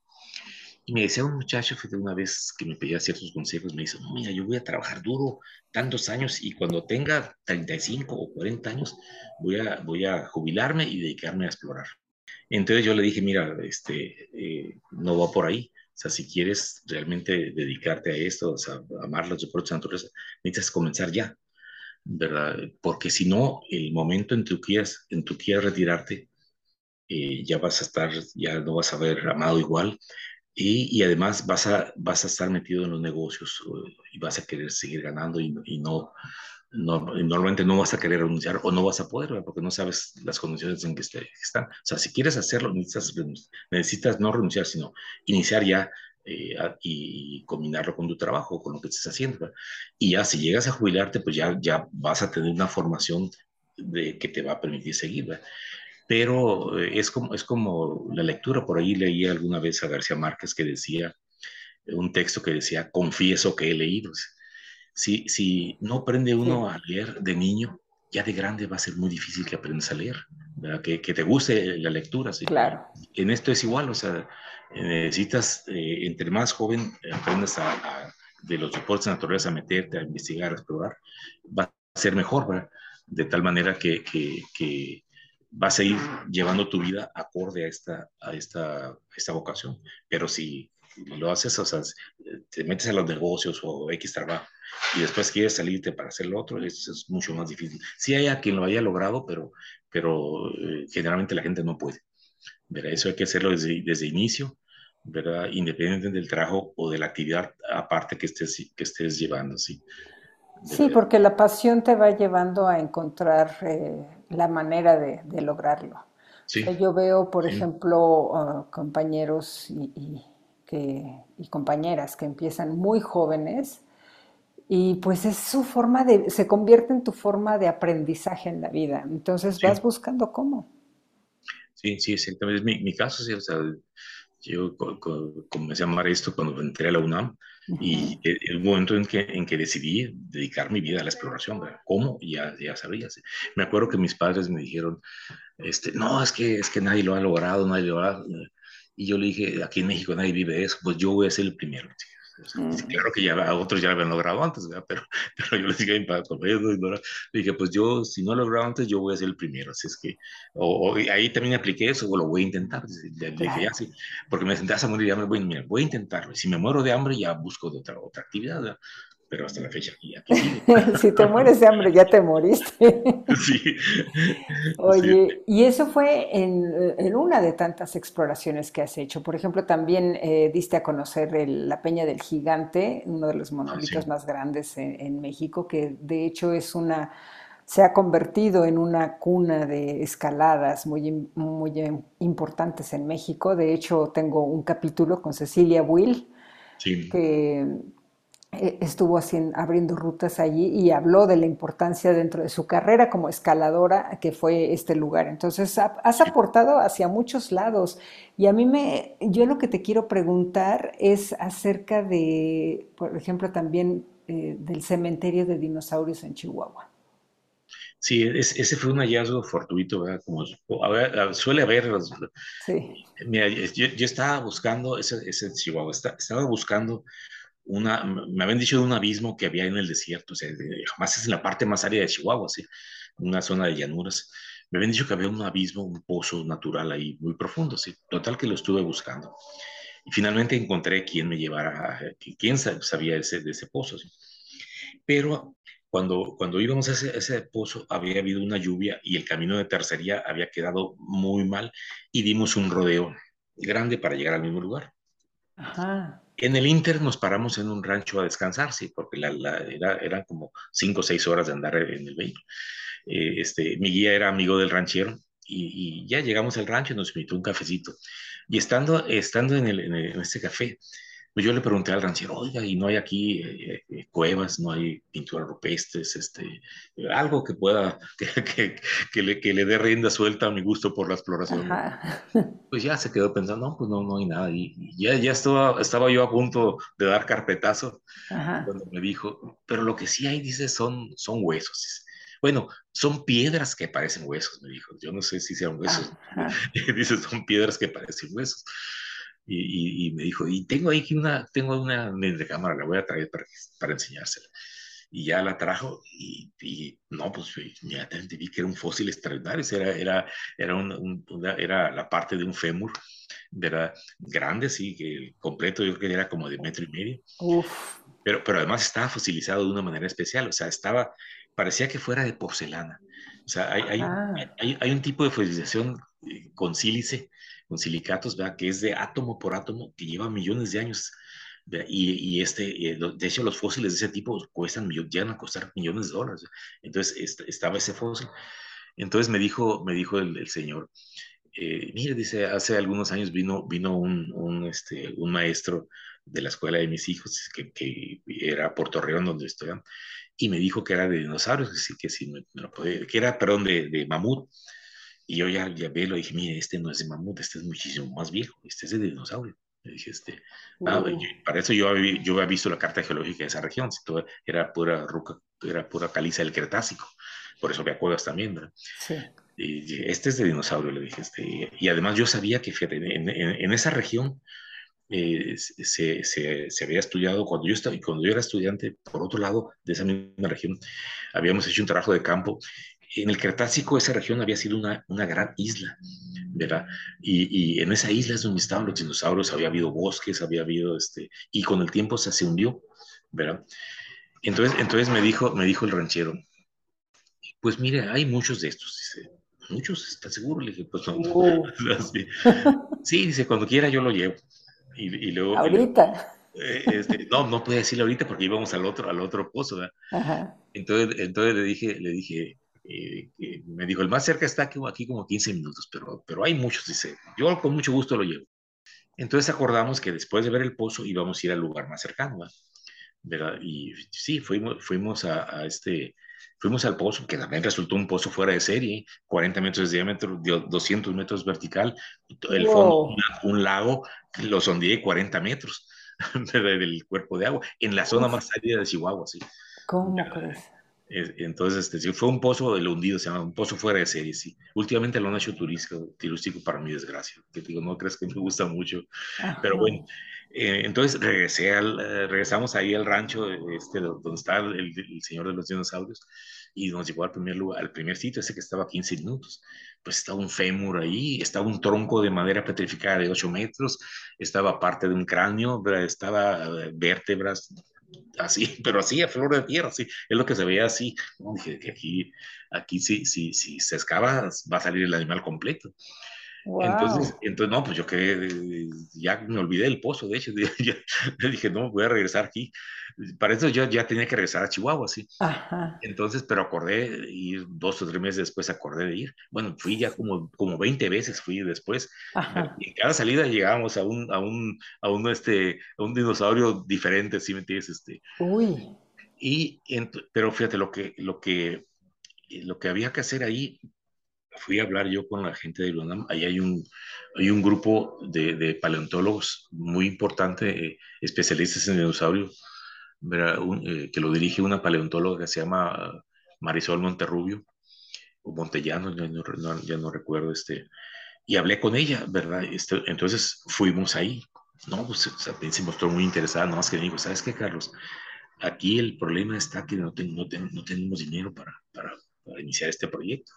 Y me decía un muchacho de una vez que me pedía ciertos consejos, me dice, mira, yo voy a trabajar duro tantos años y cuando tenga 35 o 40 años voy a, voy a jubilarme y dedicarme a explorar. Entonces yo le dije, mira, este, eh, no va por ahí. O sea, si quieres realmente dedicarte a esto, o sea, amar los deportes naturales, necesitas comenzar ya, ¿verdad? Porque si no, el momento en que quieras, en tu quieras retirarte, eh, ya vas a estar, ya no vas a haber amado igual y, y, además vas a, vas a estar metido en los negocios y vas a querer seguir ganando y, y no, no, normalmente no vas a querer renunciar o no vas a poder, porque no sabes las condiciones en que están. O sea, si quieres hacerlo, necesitas, necesitas no renunciar, sino iniciar ya eh, y combinarlo con tu trabajo, con lo que estés haciendo. Y ya si llegas a jubilarte, pues ya, ya vas a tener una formación de, que te va a permitir seguir. ¿verdad? Pero eh, es como, es como la lectura, por ahí leí alguna vez a García Márquez que decía, un texto que decía, confieso que he leído si, si no aprende uno a leer de niño, ya de grande va a ser muy difícil que aprendas a leer, Que, que, te guste la lectura. ¿sí? Claro. En esto es igual, o sea, necesitas, eh, entre más joven aprendas a, de los deportes naturales a meterte, a investigar, a explorar, va a ser mejor, ¿verdad? De tal manera que, que, que, vas a ir llevando tu vida acorde a esta, a esta, a esta vocación. Pero si lo haces, o sea, te metes a los negocios o X trabajo y después quieres salirte para hacer lo otro, eso es mucho más difícil. Sí hay a quien lo haya logrado, pero, pero eh, generalmente la gente no puede. ¿verdad? Eso hay que hacerlo desde, desde inicio, ¿verdad? independiente del trabajo o de la actividad aparte que estés, que estés llevando. ¿sí? Sí, porque la pasión te va llevando a encontrar eh, la manera de, de lograrlo. Sí. yo veo, por ejemplo, uh, compañeros y, y, que, y compañeras que empiezan muy jóvenes y pues es su forma de, se convierte en tu forma de aprendizaje en la vida. Entonces sí. vas buscando cómo. Sí, sí, exactamente. Mi, mi caso, sí, o sea, yo comencé a amar esto cuando entré a la UNAM uh -huh. y el, el, momento en que, en que decidí dedicar mi vida a la exploración, ¿cómo? Ya, ya sabía. ¿sí? Me acuerdo que mis padres me dijeron, este, no, es que, es que nadie lo ha logrado, nadie lo ha... Y yo le dije, aquí en México nadie vive eso, pues yo voy a ser el primero. ¿sí? Mm. Claro que ya otros ya lo habían logrado antes, ¿verdad? Pero, pero yo les dije a mi padre, le dije, pues yo, si no lo logrado antes, yo voy a ser el primero. Así es que, o, o ahí también apliqué eso, o lo voy a intentar. Le, claro. dije, porque me senté a morir, ya me voy, mira, voy a intentarlo. Si me muero de hambre, ya busco de otra, otra actividad, ¿verdad? Pero hasta la fecha aquí, aquí si te mueres de hambre, ya te moriste. sí. Oye, sí. y eso fue en, en, una de tantas exploraciones que has hecho. Por ejemplo, también eh, diste a conocer el, la Peña del Gigante, uno de los monolitos ah, sí. más grandes en, en, México, que de hecho es una se ha convertido en una cuna de escaladas muy, muy importantes en México. De hecho, tengo un capítulo con Cecilia Will, sí. que estuvo haciendo, abriendo rutas allí y habló de la importancia dentro de su carrera como escaladora que fue este lugar. Entonces, has aportado hacia muchos lados. Y a mí me, yo lo que te quiero preguntar es acerca de, por ejemplo, también eh, del cementerio de dinosaurios en Chihuahua. Sí, es, ese fue un hallazgo fortuito, ¿verdad? Como suele haber. Sí. Mira, yo, yo, estaba buscando, ese, ese Chihuahua, estaba buscando una, me habían dicho de un abismo que había en el desierto, o sea, jamás es en la parte más árida de Chihuahua, ¿sí? una zona de llanuras. Me habían dicho que había un abismo, un pozo natural ahí muy profundo, ¿sí? Total que lo estuve buscando. Y finalmente encontré quien me llevara, quién sabía ese, de ese pozo, ¿sí? Pero cuando, cuando íbamos a ese, ese, pozo había habido una lluvia y el camino de tercería había quedado muy mal y dimos un rodeo grande para llegar al mismo lugar. Ajá. En el Inter nos paramos en un rancho a descansar, sí, porque la, era, como cinco o seis horas de andar en el vehículo. Eh, este, mi guía era amigo del ranchero y, ya llegamos al rancho y nos invitó un cafecito. Y estando, estando en, este café, yo le pregunté al ranchero, oiga, ¿y no hay aquí eh, eh, cuevas, no hay pinturas rupestres, este, algo que pueda, que, que, que, le, que le dé rienda suelta a mi gusto por la exploración? Ajá. Pues ya se quedó pensando, no, pues no, no hay nada. Y, y ya, ya estaba, estaba yo a punto de dar carpetazo Ajá. cuando me dijo, pero lo que sí hay, dice, son, son huesos. Bueno, son piedras que parecen huesos, me dijo. Yo no sé si sean huesos. dice, son piedras que parecen huesos. Y, me dijo, y tengo ahí una, tengo una cámara, la voy a traer para, para enseñársela. Y ya la trajo y, no, pues inmediatamente vi que era un fósil extraordinario, era, era, era, un, era la parte de un fémur, era grande, sí, que completo yo creo que era como de metro y medio. Pero, pero además estaba fosilizado de una manera especial, o sea, estaba, parecía que fuera de porcelana. O sea, hay, hay, hay, hay un tipo de fosilización eh, con sílice, con silicatos, ¿verdad? que es de átomo por átomo, que lleva millones de años. Y, y, este, eh, de hecho, los fósiles de ese tipo cuestan, llegan a costar millones de dólares. Entonces, estaba ese fósil. Entonces me dijo, me dijo el, señor, eh, mire, dice, hace algunos años vino, vino un, un, este, un maestro de la escuela de mis hijos, que, que era Puerto Rico donde estudian, y me dijo que era de dinosaurios, que, que, me, lo podía, que era, perdón, de, de mamut. Y yo ya, ya lo dije, mire, este no es de mamut, este es muchísimo más viejo, este es de dinosaurio. Le dije, este, ah, para eso yo había, yo había visto la carta geológica de esa región, todo era pura roca, era pura caliza del Cretácico, por eso me acuerdo también, ¿verdad? Sí. Y este es de dinosaurio, le dije, este, y además yo sabía que en, en, esa región eh, se, se, se, había estudiado, cuando yo, estaba, cuando yo era estudiante, por otro lado de esa misma región, habíamos hecho un trabajo de campo en el Cretácico esa región había sido una, una gran isla, ¿verdad? Y, y, en esa isla es donde estaban los dinosaurios, había habido bosques, había habido, este, y con el tiempo se, se hundió, ¿verdad? Entonces, entonces me, dijo, me dijo el ranchero, pues mire, hay muchos de estos, dice, muchos, ¿está seguro? Le dije, pues no. Uh. sí, dice, cuando quiera yo lo llevo. Y, y luego... Ahorita. Eh, este, no, no puede decirlo ahorita porque íbamos al otro, al otro pozo, ¿verdad? Ajá. Entonces, entonces le dije, le dije, eh, me dijo, el más cerca está aquí, aquí como 15 minutos, pero, pero hay muchos, dice, yo con mucho gusto lo llevo. Entonces acordamos que después de ver el pozo íbamos a ir al lugar más cercano, ¿verdad? Y sí, fuimos, fuimos a, este, fuimos al pozo, que también resultó un pozo fuera de serie, 40 metros de diámetro, 200 metros vertical, el fondo, un, lago, lo sondeé 40 metros del cuerpo de agua, en la zona más árida de Chihuahua, sí. ¿Cómo crees? Entonces, este, fue un pozo del hundido, se llama un pozo fuera de serie, sí. Últimamente lo han hecho turístico, turístico para mi desgracia, que digo, no crees que me gusta mucho, pero bueno, eh, entonces regresé al, eh, regresamos ahí al rancho este, donde está el, señor de los dinosaurios y nos llevó al primer lugar, al primer sitio, ese que estaba a 15 minutos. Pues estaba un fémur ahí, estaba un tronco de madera petrificada de 8 metros, estaba parte de un cráneo, estaba eh, vértebras, así, pero así a flor de tierra, así, es lo que se veía así. Dije que aquí, aquí sí, sí, sí, se excava, va a salir el animal completo. Entonces, entonces, no, pues yo que ya me olvidé del pozo, de hecho, ya, dije, no, voy a regresar aquí. Para eso yo ya tenía que regresar a Chihuahua, sí. Entonces, pero acordé ir dos o tres meses después, acordé de ir. Bueno, fui ya como, como 20 veces, fui después. Y en cada salida llegábamos a un, a un, a un, este, a un dinosaurio diferente, ¿sí me entiendes? Este. Uy. Y, pero fíjate, lo que, lo que, lo que había que hacer ahí fui a hablar yo con la gente de UNAM. Ahí hay un, hay un grupo de, de paleontólogos muy importante, eh, especialistas en dinosaurios, eh, que lo dirige una paleontóloga que se llama Marisol Monterrubio, o Montellano, ya no, ya no recuerdo, este, y hablé con ella, ¿verdad? Este, entonces fuimos ahí. No, pues se mostró muy interesada, más que me dijo, ¿sabes qué, Carlos? Aquí el problema está que no, no, no tenemos dinero para, para, para iniciar este proyecto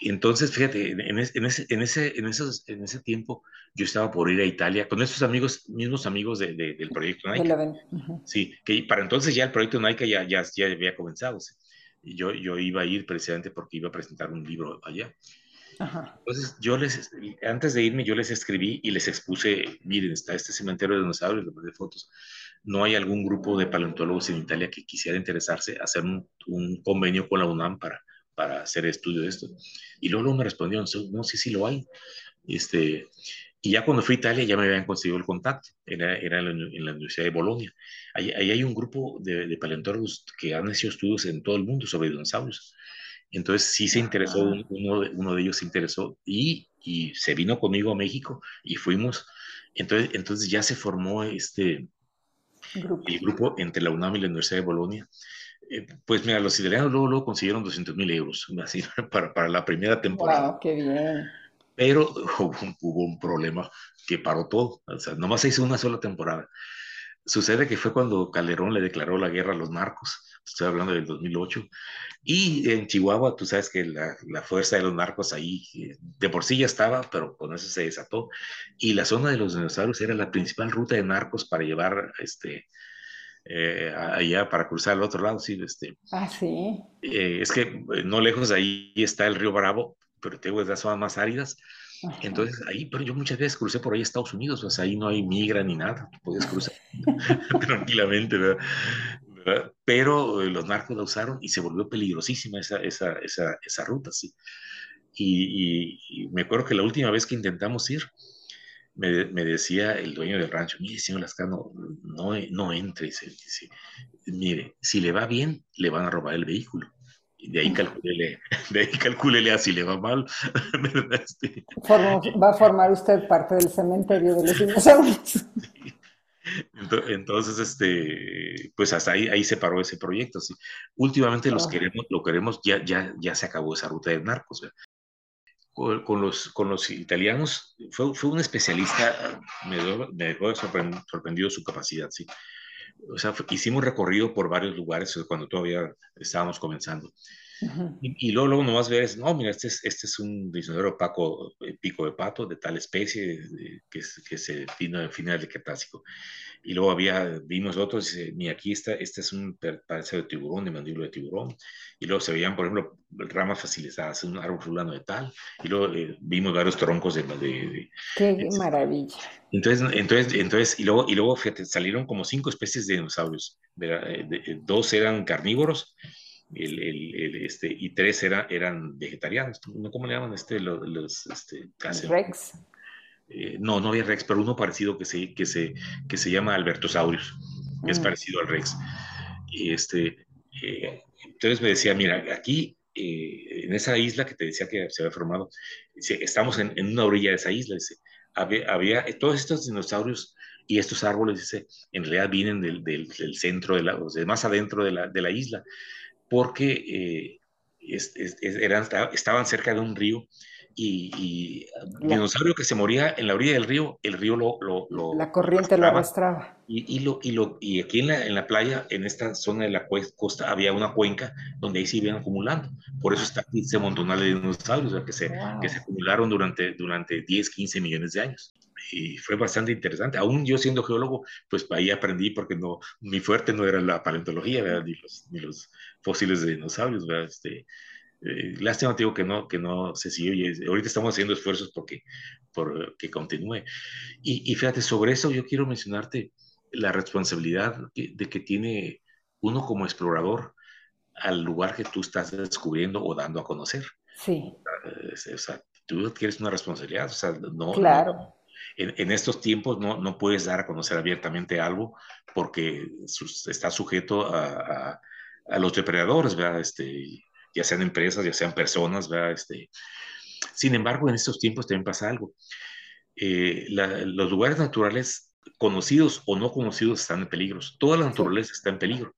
entonces, fíjate, en, ese, en, ese, en, esos, en ese tiempo yo estaba por ir a Italia con esos amigos, mismos amigos de, del proyecto Nike. Sí, que para entonces ya el proyecto Nike ya, ya, ya había comenzado. Y yo, yo iba a ir precisamente porque iba a presentar un libro allá. Entonces, yo les, antes de irme, yo les escribí y les expuse, miren, está este cementerio de dinosaurios, les mandé fotos. No hay algún grupo de paleontólogos en Italia que quisiera interesarse, hacer un, un convenio con la UNAM para para hacer estudio de esto. Y luego, me respondieron, no, sí, sí lo hay. Este, y ya cuando fui a Italia ya me habían conseguido el contacto, era, era en, la, Universidad de Bolonia. Ahí, hay un grupo de, paleontólogos que han hecho estudios en todo el mundo sobre dinosaurios. Entonces sí se interesó, uno, uno de ellos se interesó y, y, se vino conmigo a México y fuimos. Entonces, entonces ya se formó este grupo. el grupo entre la UNAM y la Universidad de Bolonia eh, pues mira, los italianos luego, consiguieron 200 mil euros así, para, para, la primera temporada. ¡Wow! ¡Qué bien! pero hubo un, problema que paró todo, o sea, nomás se hizo una sola temporada. Sucede que fue cuando Calderón le declaró la guerra a los narcos, estoy hablando del 2008, y en Chihuahua, tú sabes que la, la, fuerza de los narcos ahí de por sí ya estaba, pero con eso se desató, y la zona de los dinosaurios era la principal ruta de narcos para llevar este, eh, allá para cruzar al otro lado, sí, este. Ah, sí. Eh, es que eh, no lejos de ahí está el río Bravo, pero te digo, es las zonas más áridas. Entonces, ahí, pero yo muchas veces crucé por ahí a Estados Unidos, pues ahí no hay migra ni nada, puedes cruzar tranquilamente, ¿verdad? Pero los narcos la usaron y se volvió peligrosísima esa, esa, esa, esa ruta, sí. Y, y, me acuerdo que la última vez que intentamos ir, me, decía el dueño del rancho, mire, señor Lascano, no, no entre. Dice, mire, si le va bien, le van a robar el vehículo. Y de ahí calculele, de ahí calculele a si le va mal. Este, va a formar usted parte del cementerio de los dinosaurios. Entonces, este, pues hasta ahí, ahí se paró ese proyecto. ¿sí? Últimamente los queremos, lo queremos, ya, ya, ya se acabó esa ruta de narcos con, los, con los italianos, fue, fue un especialista, me me dejó sorprendido su capacidad, sí. O sea, hicimos recorrido por varios lugares cuando todavía estábamos comenzando. Y, luego, luego nomás ves, no, mira, este es, este es un diseñador opaco, eh, pico de pato de tal especie que, que se vino en final del Cretácico y luego había, vimos otros, ni aquí está, este es un parece de tiburón, de mandíbula de tiburón, y luego se veían, por ejemplo, ramas facilitadas, un árbol fulano de tal, y luego eh, vimos varios troncos de... de, ¡Qué maravilla! Entonces, entonces, entonces y, luego, y luego fíjate, salieron como cinco especies de dinosaurios, eh, eh, dos eran carnívoros, el, el, este, y tres era, eran vegetarianos, ¿cómo le llaman este, los, los este, Rex. Eh, no, no había Rex, pero uno parecido que se, que se, que se llama Albertosaurus, que es mm. parecido al Rex. Y este, eh, entonces me decía, mira, aquí, eh, en esa isla que te decía que se había formado, estamos en, una orilla de esa isla, dice, había, todos estos dinosaurios y estos árboles, dice, en realidad vienen del, del, centro, de la, o sea, más adentro de la, de la isla, porque eran, estaban cerca de un río y, dinosaurio que se moría en la orilla del río, el río lo... lo, la corriente lo arrastraba. Y, y, lo, y, lo, y aquí en la, en la playa, en esta zona de la costa, había una cuenca donde ahí se iban acumulando. Por eso está aquí ese montonal de dinosaurios que, se, que se acumularon durante, durante 10, 15 millones de años y fue bastante interesante. Aún yo siendo geólogo, pues ahí aprendí porque no, mi fuerte no era la paleontología, Ni, los, ni los fósiles de dinosaurios, ¿verdad? Este, eh, lástima, digo, que no, que no se sigue. Ahorita estamos haciendo esfuerzos porque, por que continúe. Y, fíjate, sobre eso yo quiero mencionarte la responsabilidad de que tiene uno como explorador al lugar que tú estás descubriendo o dando a conocer. Sí. O sea, tú tienes una responsabilidad, o sea, no. Claro. En, estos tiempos no, no puedes dar a conocer abiertamente algo porque está sujeto a, a, a los depredadores, ¿verdad? Este, ya sean empresas, ya sean personas, ¿verdad? Este, sin embargo, en estos tiempos también pasa algo. Eh, los lugares naturales, conocidos o no conocidos, están en peligro. Toda la naturaleza está en peligro.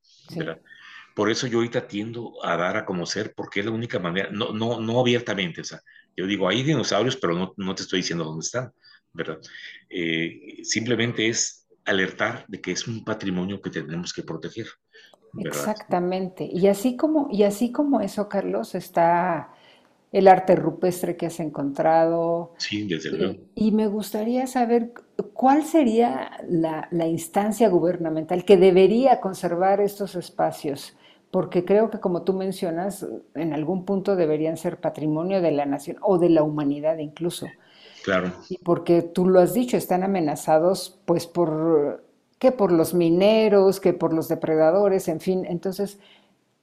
Por eso yo ahorita tiendo a dar a conocer, porque es la única manera, no, no, no abiertamente, o sea, yo digo, hay dinosaurios, pero no, no te estoy diciendo dónde están, ¿verdad? Eh, simplemente es alertar de que es un patrimonio que tenemos que proteger. Exactamente. Y así como, y así como eso, Carlos, está el arte rupestre que has encontrado. Sí, desde luego. Y, me gustaría saber cuál sería la, instancia gubernamental que debería conservar estos espacios, porque creo que como tú mencionas, en algún punto deberían ser patrimonio de la nación o de la humanidad incluso. Claro. Y porque tú lo has dicho, están amenazados pues por que por los mineros, que por los depredadores, en fin. Entonces,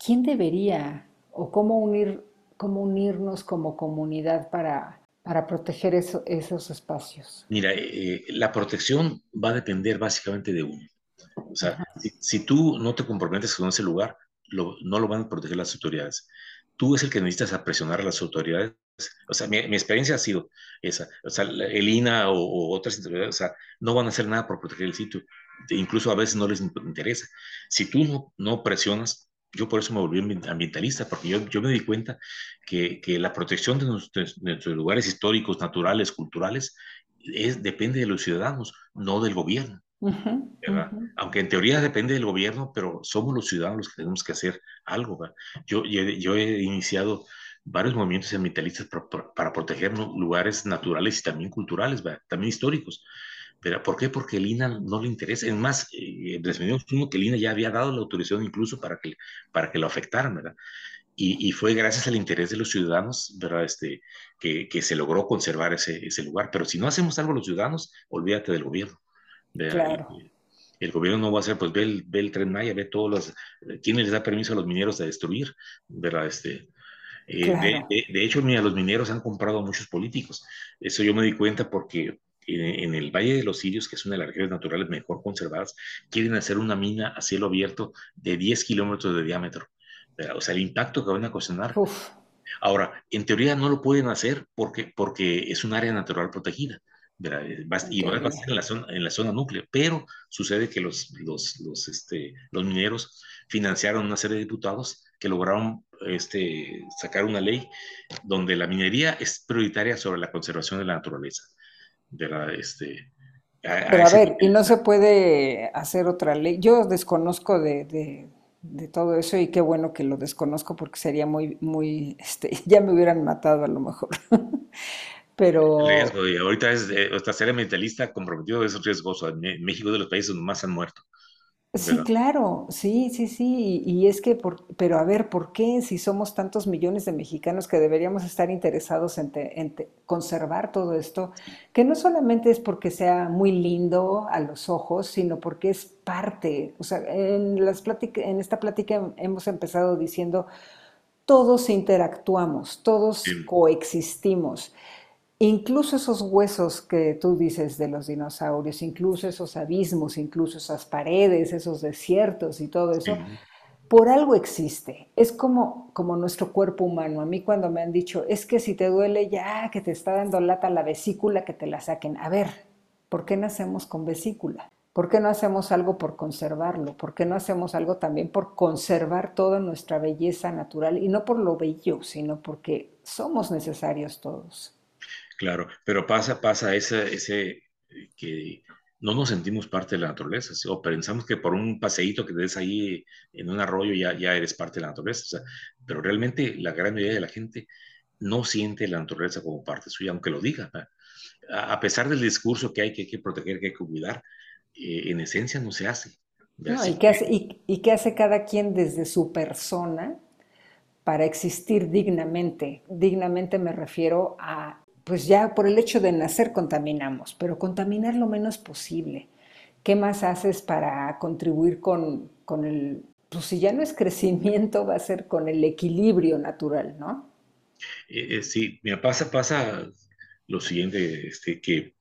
¿quién debería o cómo, unir, cómo unirnos como comunidad para, para proteger esos espacios? Mira, eh, la protección va a depender básicamente de uno. O sea, si, tú no te comprometes con ese lugar, no lo van a proteger las autoridades. Tú es el que necesitas presionar a las autoridades. O sea, mi, experiencia ha sido esa. O sea, el INA o, o otras autoridades, o sea, no van a hacer nada por proteger el sitio incluso a veces no les interesa. Si tú no, no presionas, yo por eso me volví ambientalista, porque yo, yo me di cuenta que, que la protección de nuestros, de nuestros, lugares históricos, naturales, culturales, es, depende de los ciudadanos, no del gobierno. Uh -huh, uh -huh. Aunque en teoría depende del gobierno, pero somos los ciudadanos los que tenemos que hacer algo. Yo, yo, yo, he iniciado varios movimientos ambientalistas para, para, proteger lugares naturales y también culturales, ¿verdad? también históricos. ¿Pero ¿Por qué? Porque el INA no le interesa. Es más, eh, uno que el INA ya había dado la autorización incluso para que, para que lo afectaran, ¿verdad? Y, y, fue gracias al interés de los ciudadanos, ¿verdad? Este, que, que se logró conservar ese, ese, lugar. Pero si no hacemos algo los ciudadanos, olvídate del gobierno. Claro. El, el, gobierno no va a hacer, pues ve el, ve el tren Maya, ve todos los, quién les da permiso a los mineros de destruir, ¿verdad? Este, eh, claro. de, de, de, hecho, mira, los mineros han comprado a muchos políticos. Eso yo me di cuenta porque en, el Valle de los Sirios, que es una de las regiones naturales mejor conservadas, quieren hacer una mina a cielo abierto de 10 kilómetros de diámetro. O sea, el impacto que van a ocasionar. Uf. Ahora, en teoría no lo pueden hacer porque, porque es un área natural protegida. Va, y va a ser en la, zona, en la zona núclea, pero sucede que los, los, los, este, los mineros financiaron una serie de diputados que lograron este, sacar una ley donde la minería es prioritaria sobre la conservación de la naturaleza de la, este, a, Pero a, a ver, y no se puede hacer otra ley. Yo desconozco de, de, de, todo eso y qué bueno que lo desconozco porque sería muy, muy, este, ya me hubieran matado a lo mejor. Pero... Riesgo, y ahorita es, eh, ser ambientalista comprometido es riesgoso. En México es de los países donde más han muerto. Sí, claro, sí, sí, sí, y, y es que, por, pero a ver, ¿por qué si somos tantos millones de mexicanos que deberíamos estar interesados en, te, en te, conservar todo esto? Que no solamente es porque sea muy lindo a los ojos, sino porque es parte, o sea, en, las en esta plática hemos empezado diciendo, todos interactuamos, todos sí. coexistimos. Incluso esos huesos que tú dices de los dinosaurios, incluso esos abismos, incluso esas paredes, esos desiertos y todo eso, sí. por algo existe. Es como, como nuestro cuerpo humano. A mí cuando me han dicho, es que si te duele ya, que te está dando lata la vesícula, que te la saquen. A ver, ¿por qué nacemos con vesícula? ¿Por qué no hacemos algo por conservarlo? ¿Por qué no hacemos algo también por conservar toda nuestra belleza natural? Y no por lo bello, sino porque somos necesarios todos. Claro, pero pasa, pasa ese, ese que no nos sentimos parte de la naturaleza, o pensamos que por un paseíto que des ahí en un arroyo ya, ya eres parte de la naturaleza, o sea, pero realmente la gran mayoría de la gente no siente la naturaleza como parte suya, aunque lo diga. A, a pesar del discurso que hay que, hay que proteger, que hay que cuidar, eh, en esencia no se hace. No, ¿y, qué hace y, ¿Y qué hace cada quien desde su persona para existir dignamente? Dignamente me refiero a pues ya por el hecho de nacer contaminamos, pero contaminar lo menos posible. ¿Qué más haces para contribuir con, con el, pues si ya no es crecimiento, va a ser con el equilibrio natural, ¿no? Eh, eh, sí, me pasa, pasa lo siguiente, este, que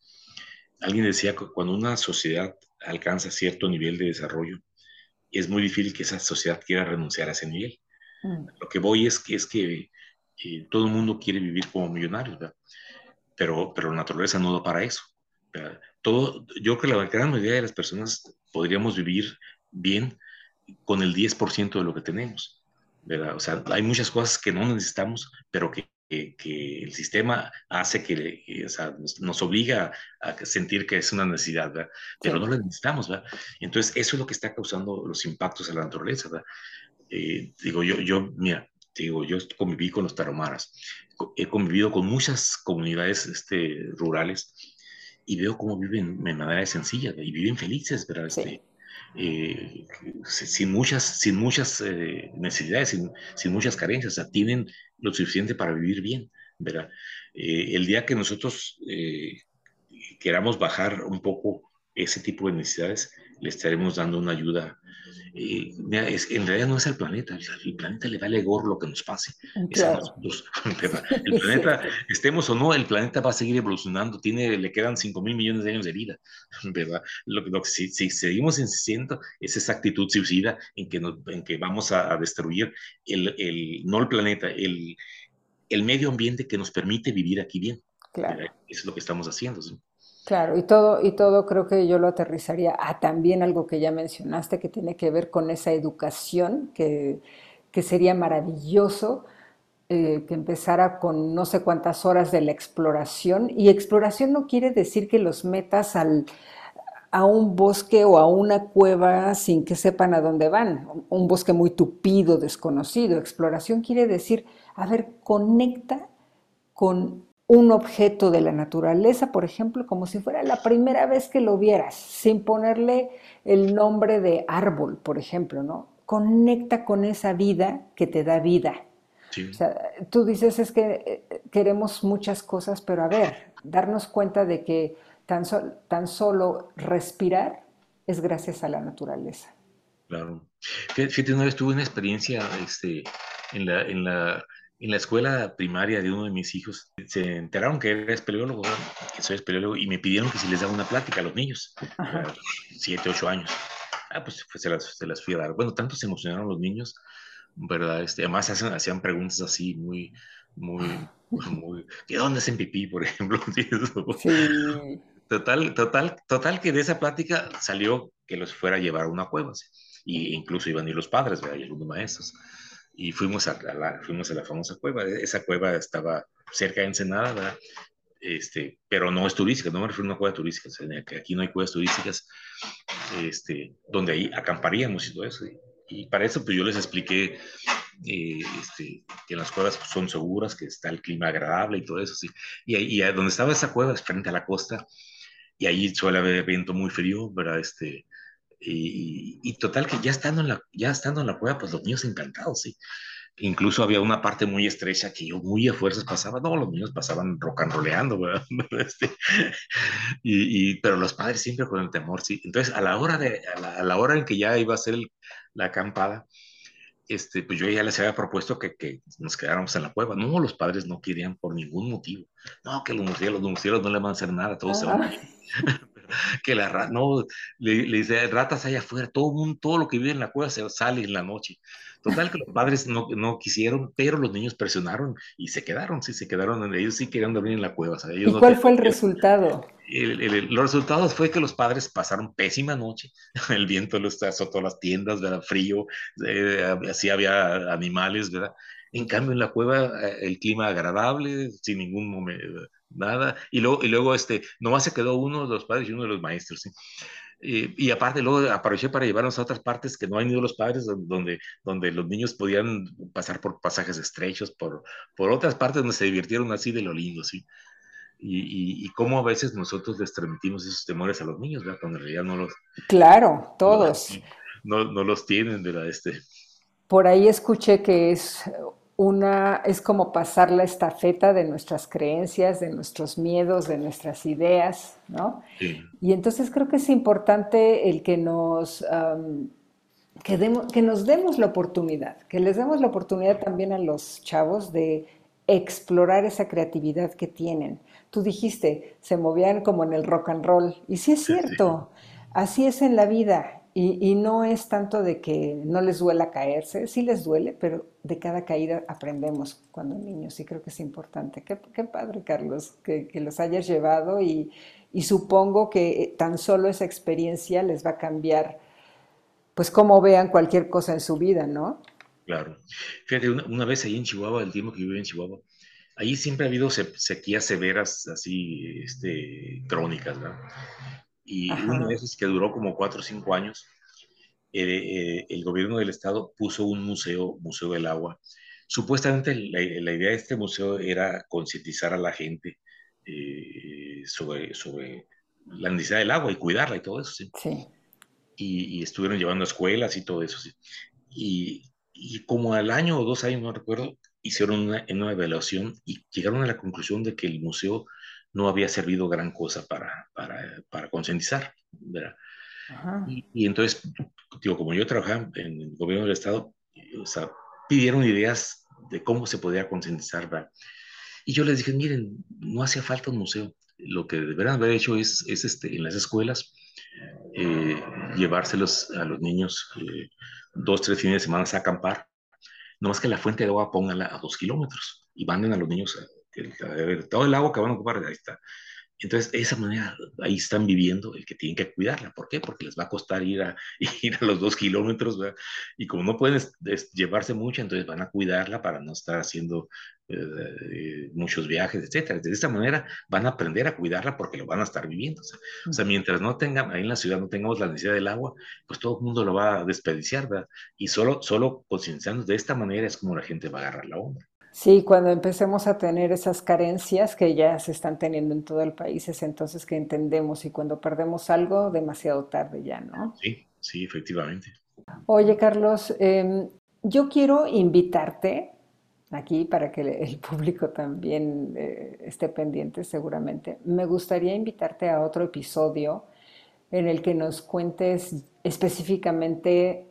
alguien decía que cuando una sociedad alcanza cierto nivel de desarrollo, es muy difícil que esa sociedad quiera renunciar a ese nivel. Mm. Lo que voy es que es que eh, todo el mundo quiere vivir como millonarios, ¿verdad? Pero, pero la naturaleza no da para eso. Todo, yo creo que la gran mayoría de las personas podríamos vivir bien con el 10% de lo que tenemos. ¿verdad? O sea, hay muchas cosas que no necesitamos, pero que, que, que el sistema hace que, que o sea, nos, nos, obliga a sentir que es una necesidad, ¿verdad? pero sí. no la necesitamos. ¿verdad? Entonces, eso es lo que está causando los impactos a la naturaleza. Eh, digo, yo, yo, mira, digo, yo conviví con los tarahumaras, he convivido con muchas comunidades este, rurales y veo cómo viven de manera sencilla y viven felices, ¿verdad? Sí. Este, eh, sin muchas, sin muchas eh, necesidades, sin, sin, muchas carencias, o sea, tienen lo suficiente para vivir bien, ¿verdad? Eh, el día que nosotros eh, queramos bajar un poco ese tipo de necesidades, le estaremos dando una ayuda eh, es, en realidad no es el planeta, el planeta le vale gorro lo que nos pase. Claro. El planeta, estemos o no, el planeta va a seguir evolucionando, tiene, le quedan 5 mil millones de años de vida, ¿verdad? Lo, lo que si, si, seguimos insistiendo es esa actitud suicida en que, nos, en que vamos a, a destruir el, el, no el planeta, el, el medio ambiente que nos permite vivir aquí bien. Claro. Eso es lo que estamos haciendo. ¿sí? Claro, y todo, y todo creo que yo lo aterrizaría a también algo que ya mencionaste, que tiene que ver con esa educación, que, que sería maravilloso eh, que empezara con no sé cuántas horas de la exploración. Y exploración no quiere decir que los metas al, a un bosque o a una cueva sin que sepan a dónde van, un bosque muy tupido, desconocido. Exploración quiere decir, a ver, conecta con un objeto de la naturaleza, por ejemplo, como si fuera la primera vez que lo vieras, sin ponerle el nombre de árbol, por ejemplo, ¿no? Conecta con esa vida que te da vida. O sea, tú dices es que eh, queremos muchas cosas, pero a ver, darnos cuenta de que tan, tan solo respirar es gracias a la naturaleza. Claro. Fíjate, una vez tuve una experiencia este, en, la, en, la, en la escuela primaria de uno de mis hijos. Se enteraron que era espeleólogo, que soy espeleólogo, y me pidieron que si les daba una plática a los niños, siete, ocho años. Ah, pues, pues se, las, se, las, fui a dar. Bueno, tanto se emocionaron los niños, ¿verdad? Este, además hacían, hacían preguntas así muy, muy, muy... ¿Qué dónde hacen pipí, por ejemplo? Sí. Total, total, total que de esa plática salió que los fuera a llevar a una cueva, ¿sí? y incluso iban a ir los padres, ¿verdad? y algunos maestros. Y fuimos a, la, fuimos a la famosa cueva. Esa cueva estaba cerca de Ensenada, ¿verdad? Este, pero no es turística, no me refiero a una cueva turística, que aquí no hay cuevas turísticas, este, donde ahí acamparíamos y todo eso. Y, para eso, pues yo les expliqué eh, este, que las cuevas son seguras, que está el clima agradable y todo eso. ¿sí? Y, y, y donde estaba esa cueva es frente a la costa, y ahí suele haber viento muy frío, ¿verdad? Este, y, y, total que ya estando, en la, ya estando en la cueva, pues los niños encantados, sí. Incluso había una parte muy estrecha que yo muy a fuerzas pasaba, no, los niños pasaban rock and rollando. Este, y, y, pero los padres siempre con el temor, sí. Entonces, a la hora, de, a la, a la hora en que ya iba a ser la acampada, este, pues yo ya les había propuesto que, que, nos quedáramos en la cueva. No, los padres no querían por ningún motivo. No, que los murciélagos, los murciélagos no le van a hacer nada, todos se van a que la rata, no, le, le, dice, ratas allá afuera, todo, mundo, todo lo que vive en la cueva se sale en la noche. Total que los padres no, no quisieron, pero los niños presionaron y se quedaron, sí, se quedaron, ellos sí querían dormir en la cueva. O sea, ellos ¿Y cuál fue el resultado? El, el, los resultados fue que los padres pasaron pésima noche, el viento los azotó las tiendas, ¿verdad? frío, eh, así había animales, ¿verdad? En cambio, en la cueva, eh, el clima agradable, sin ningún momento, nada. Y luego, y luego este, nomás se quedó uno de los padres y uno de los maestros. ¿sí? Y, y, aparte, luego aproveché para llevarnos a otras partes que no han ido los padres, donde, donde los niños podían pasar por pasajes estrechos, por, por otras partes donde se divirtieron así de lo lindo, ¿sí? Y, y, y, cómo a veces nosotros les transmitimos esos temores a los niños, ¿verdad? Cuando en realidad no los... Claro, todos. No, no, no los tienen, ¿verdad? Este... Por ahí escuché que es una, es como pasar la estafeta de nuestras creencias, de nuestros miedos, de nuestras ideas, ¿no? Sí. Y entonces creo que es importante el que nos, um, que, demos, que nos demos la oportunidad, que les demos la oportunidad también a los chavos de explorar esa creatividad que tienen. Tú dijiste, se movían como en el rock and roll, y sí es cierto, así es en la vida, y, no es tanto de que no les duela caerse, sí les duele, pero de cada caída aprendemos cuando niños y creo que es importante. Qué, qué padre, Carlos, que, los hayas llevado y, supongo que tan solo esa experiencia les va a cambiar, pues cómo vean cualquier cosa en su vida, ¿no? Claro. Fíjate, una, una vez ahí en Chihuahua, el tiempo que viví en Chihuahua, ahí siempre ha habido sequías severas, así, este, crónicas, ¿verdad? Y Ajá. una de esas que duró como cuatro o cinco años, eh, eh, el gobierno del estado puso un museo, Museo del Agua. Supuestamente la, la idea de este museo era concientizar a la gente eh, sobre, sobre la necesidad del agua y cuidarla y todo eso. Sí. sí. Y, y, estuvieron llevando a escuelas y todo eso. Sí. Y, y, como al año o dos años, no recuerdo, hicieron una, una evaluación y llegaron a la conclusión de que el museo no había servido gran cosa para, para, para concientizar. Y, y, entonces, digo, como yo trabajaba en el gobierno del Estado, o sea, pidieron ideas de cómo se podía concientizar, ¿verdad? Y yo les dije, miren, no hacía falta un museo. Lo que deberían haber hecho es, es este, en las escuelas, eh, llevárselos a los niños eh, dos, tres fines de semana a acampar. No más que la fuente de agua póngala a dos kilómetros y manden a los niños todo el agua que van a ocupar, ahí está. Entonces, de esa manera, ahí están viviendo el que tienen que cuidarla. ¿Por qué? Porque les va a costar ir a, ir a los dos kilómetros, ¿verdad? Y como no pueden llevarse mucho, entonces van a cuidarla para no estar haciendo eh, muchos viajes, etcétera. De esta manera van a aprender a cuidarla porque lo van a estar viviendo. O sea, mientras no tengan, ahí en la ciudad no tengamos la necesidad del agua, pues todo el mundo lo va a desperdiciar, ¿verdad? Y solo, solo concienciando de esta manera es como la gente va a agarrar la onda. Sí, cuando empecemos a tener esas carencias que ya se están teniendo en todo el país, es entonces que entendemos y cuando perdemos algo, demasiado tarde ya, ¿no? Sí, sí, efectivamente. Oye, Carlos, em, yo quiero invitarte aquí para que el público también eh, esté pendiente seguramente. Me gustaría invitarte a otro episodio en el que nos cuentes específicamente,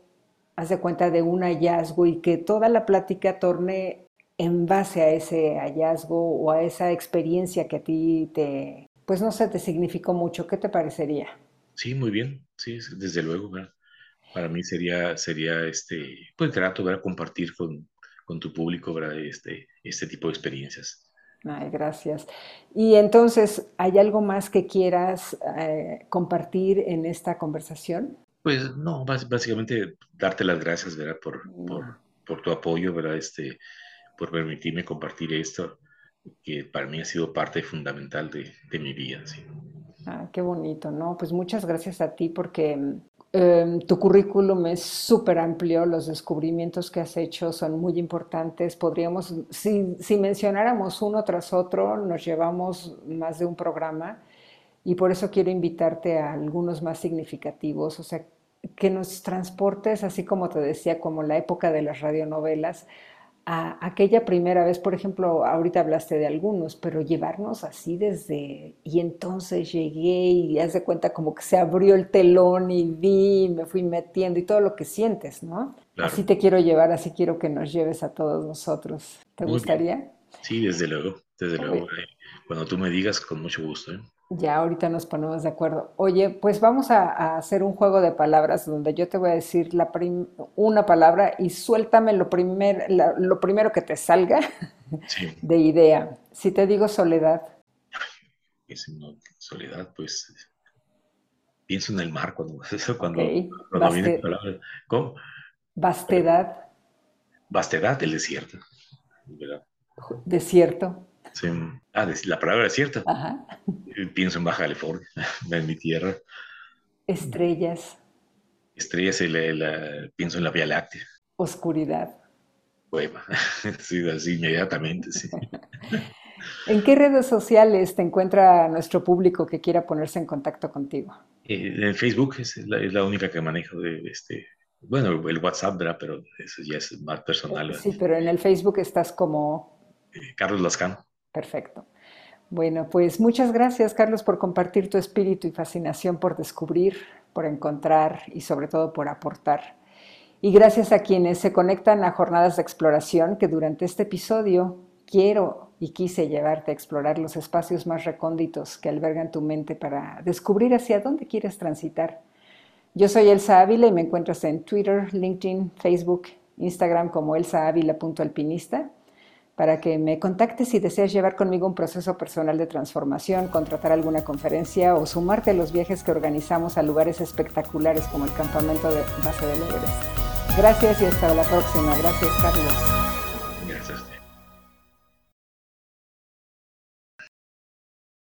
haz de cuenta de un hallazgo y que toda la plática torne en base a ese hallazgo o a esa experiencia que a ti te, pues no sé, te significó mucho, ¿qué te parecería? Sí, muy bien, sí, desde luego, para mí sería, sería este, pues grato, ¿verdad? compartir con, con tu público, ¿verdad? Este, este tipo de experiencias. Ay, gracias. Y entonces, ¿hay algo más que quieras eh, compartir en esta conversación? Pues no, básicamente darte las gracias, ¿verdad? Por, por, mm. por, tu apoyo, ¿verdad? Este, por permitirme compartir esto, que para mí ha sido parte fundamental de, de mi vida. ¿sí? Ah, qué bonito, ¿no? Pues muchas gracias a ti porque em, tu currículum es súper amplio, los descubrimientos que has hecho son muy importantes. Podríamos, si, si mencionáramos uno tras otro, nos llevamos más de un programa y por eso quiero invitarte a algunos más significativos, o sea, que nos transportes, así como te decía, como la época de las radionovelas, a aquella primera vez, por ejemplo, ahorita hablaste de algunos, pero llevarnos así desde, y entonces llegué y haz de cuenta como que se abrió el telón y vi, me fui metiendo y todo lo que sientes, ¿no? Así te quiero llevar, así quiero que nos lleves a todos nosotros. ¿Te gustaría? Sí, desde luego, desde luego. Cuando tú me digas, con mucho gusto. ¿eh? Ya ahorita nos ponemos de acuerdo. Oye, pues vamos a, hacer un juego de palabras donde yo te voy a decir la una palabra y suéltame lo, primer, lo primero que te salga de idea. Si te digo soledad. soledad, pues pienso en el mar cuando, cuando, cuando viene palabra. ¿Cómo? Vastedad. Vastedad, el desierto. Desierto. Sí. Ah, la palabra desierto. Ajá. Pienso en Baja California, en mi tierra. Estrellas. Estrellas, pienso en la Vía Láctea. Oscuridad. Cueva. Sí, así inmediatamente, sí. ¿En qué redes sociales te encuentra nuestro público que quiera ponerse en contacto contigo? Eh, en Facebook es la, única que manejo de este. Bueno, el WhatsApp, ¿verdad? Pero eso ya es más personal. Sí, pero en el Facebook estás como. Eh, Carlos Lascano. Perfecto. Bueno, pues muchas gracias, Carlos, por compartir tu espíritu y fascinación por descubrir, por encontrar y sobre todo por aportar. Y gracias a quienes se conectan a jornadas de exploración que durante este episodio quiero y quise llevarte a explorar los espacios más recónditos que albergan tu mente para descubrir hacia dónde quieres transitar. Yo soy Elsa Ávila y me encuentras en Twitter, LinkedIn, Facebook, Instagram como elsaávila.alpinista para que me contactes si deseas llevar conmigo un proceso personal de transformación, contratar alguna conferencia o sumarte a los viajes que organizamos a lugares espectaculares como el campamento de base del Everest. Gracias y hasta la próxima. Gracias, Carlos.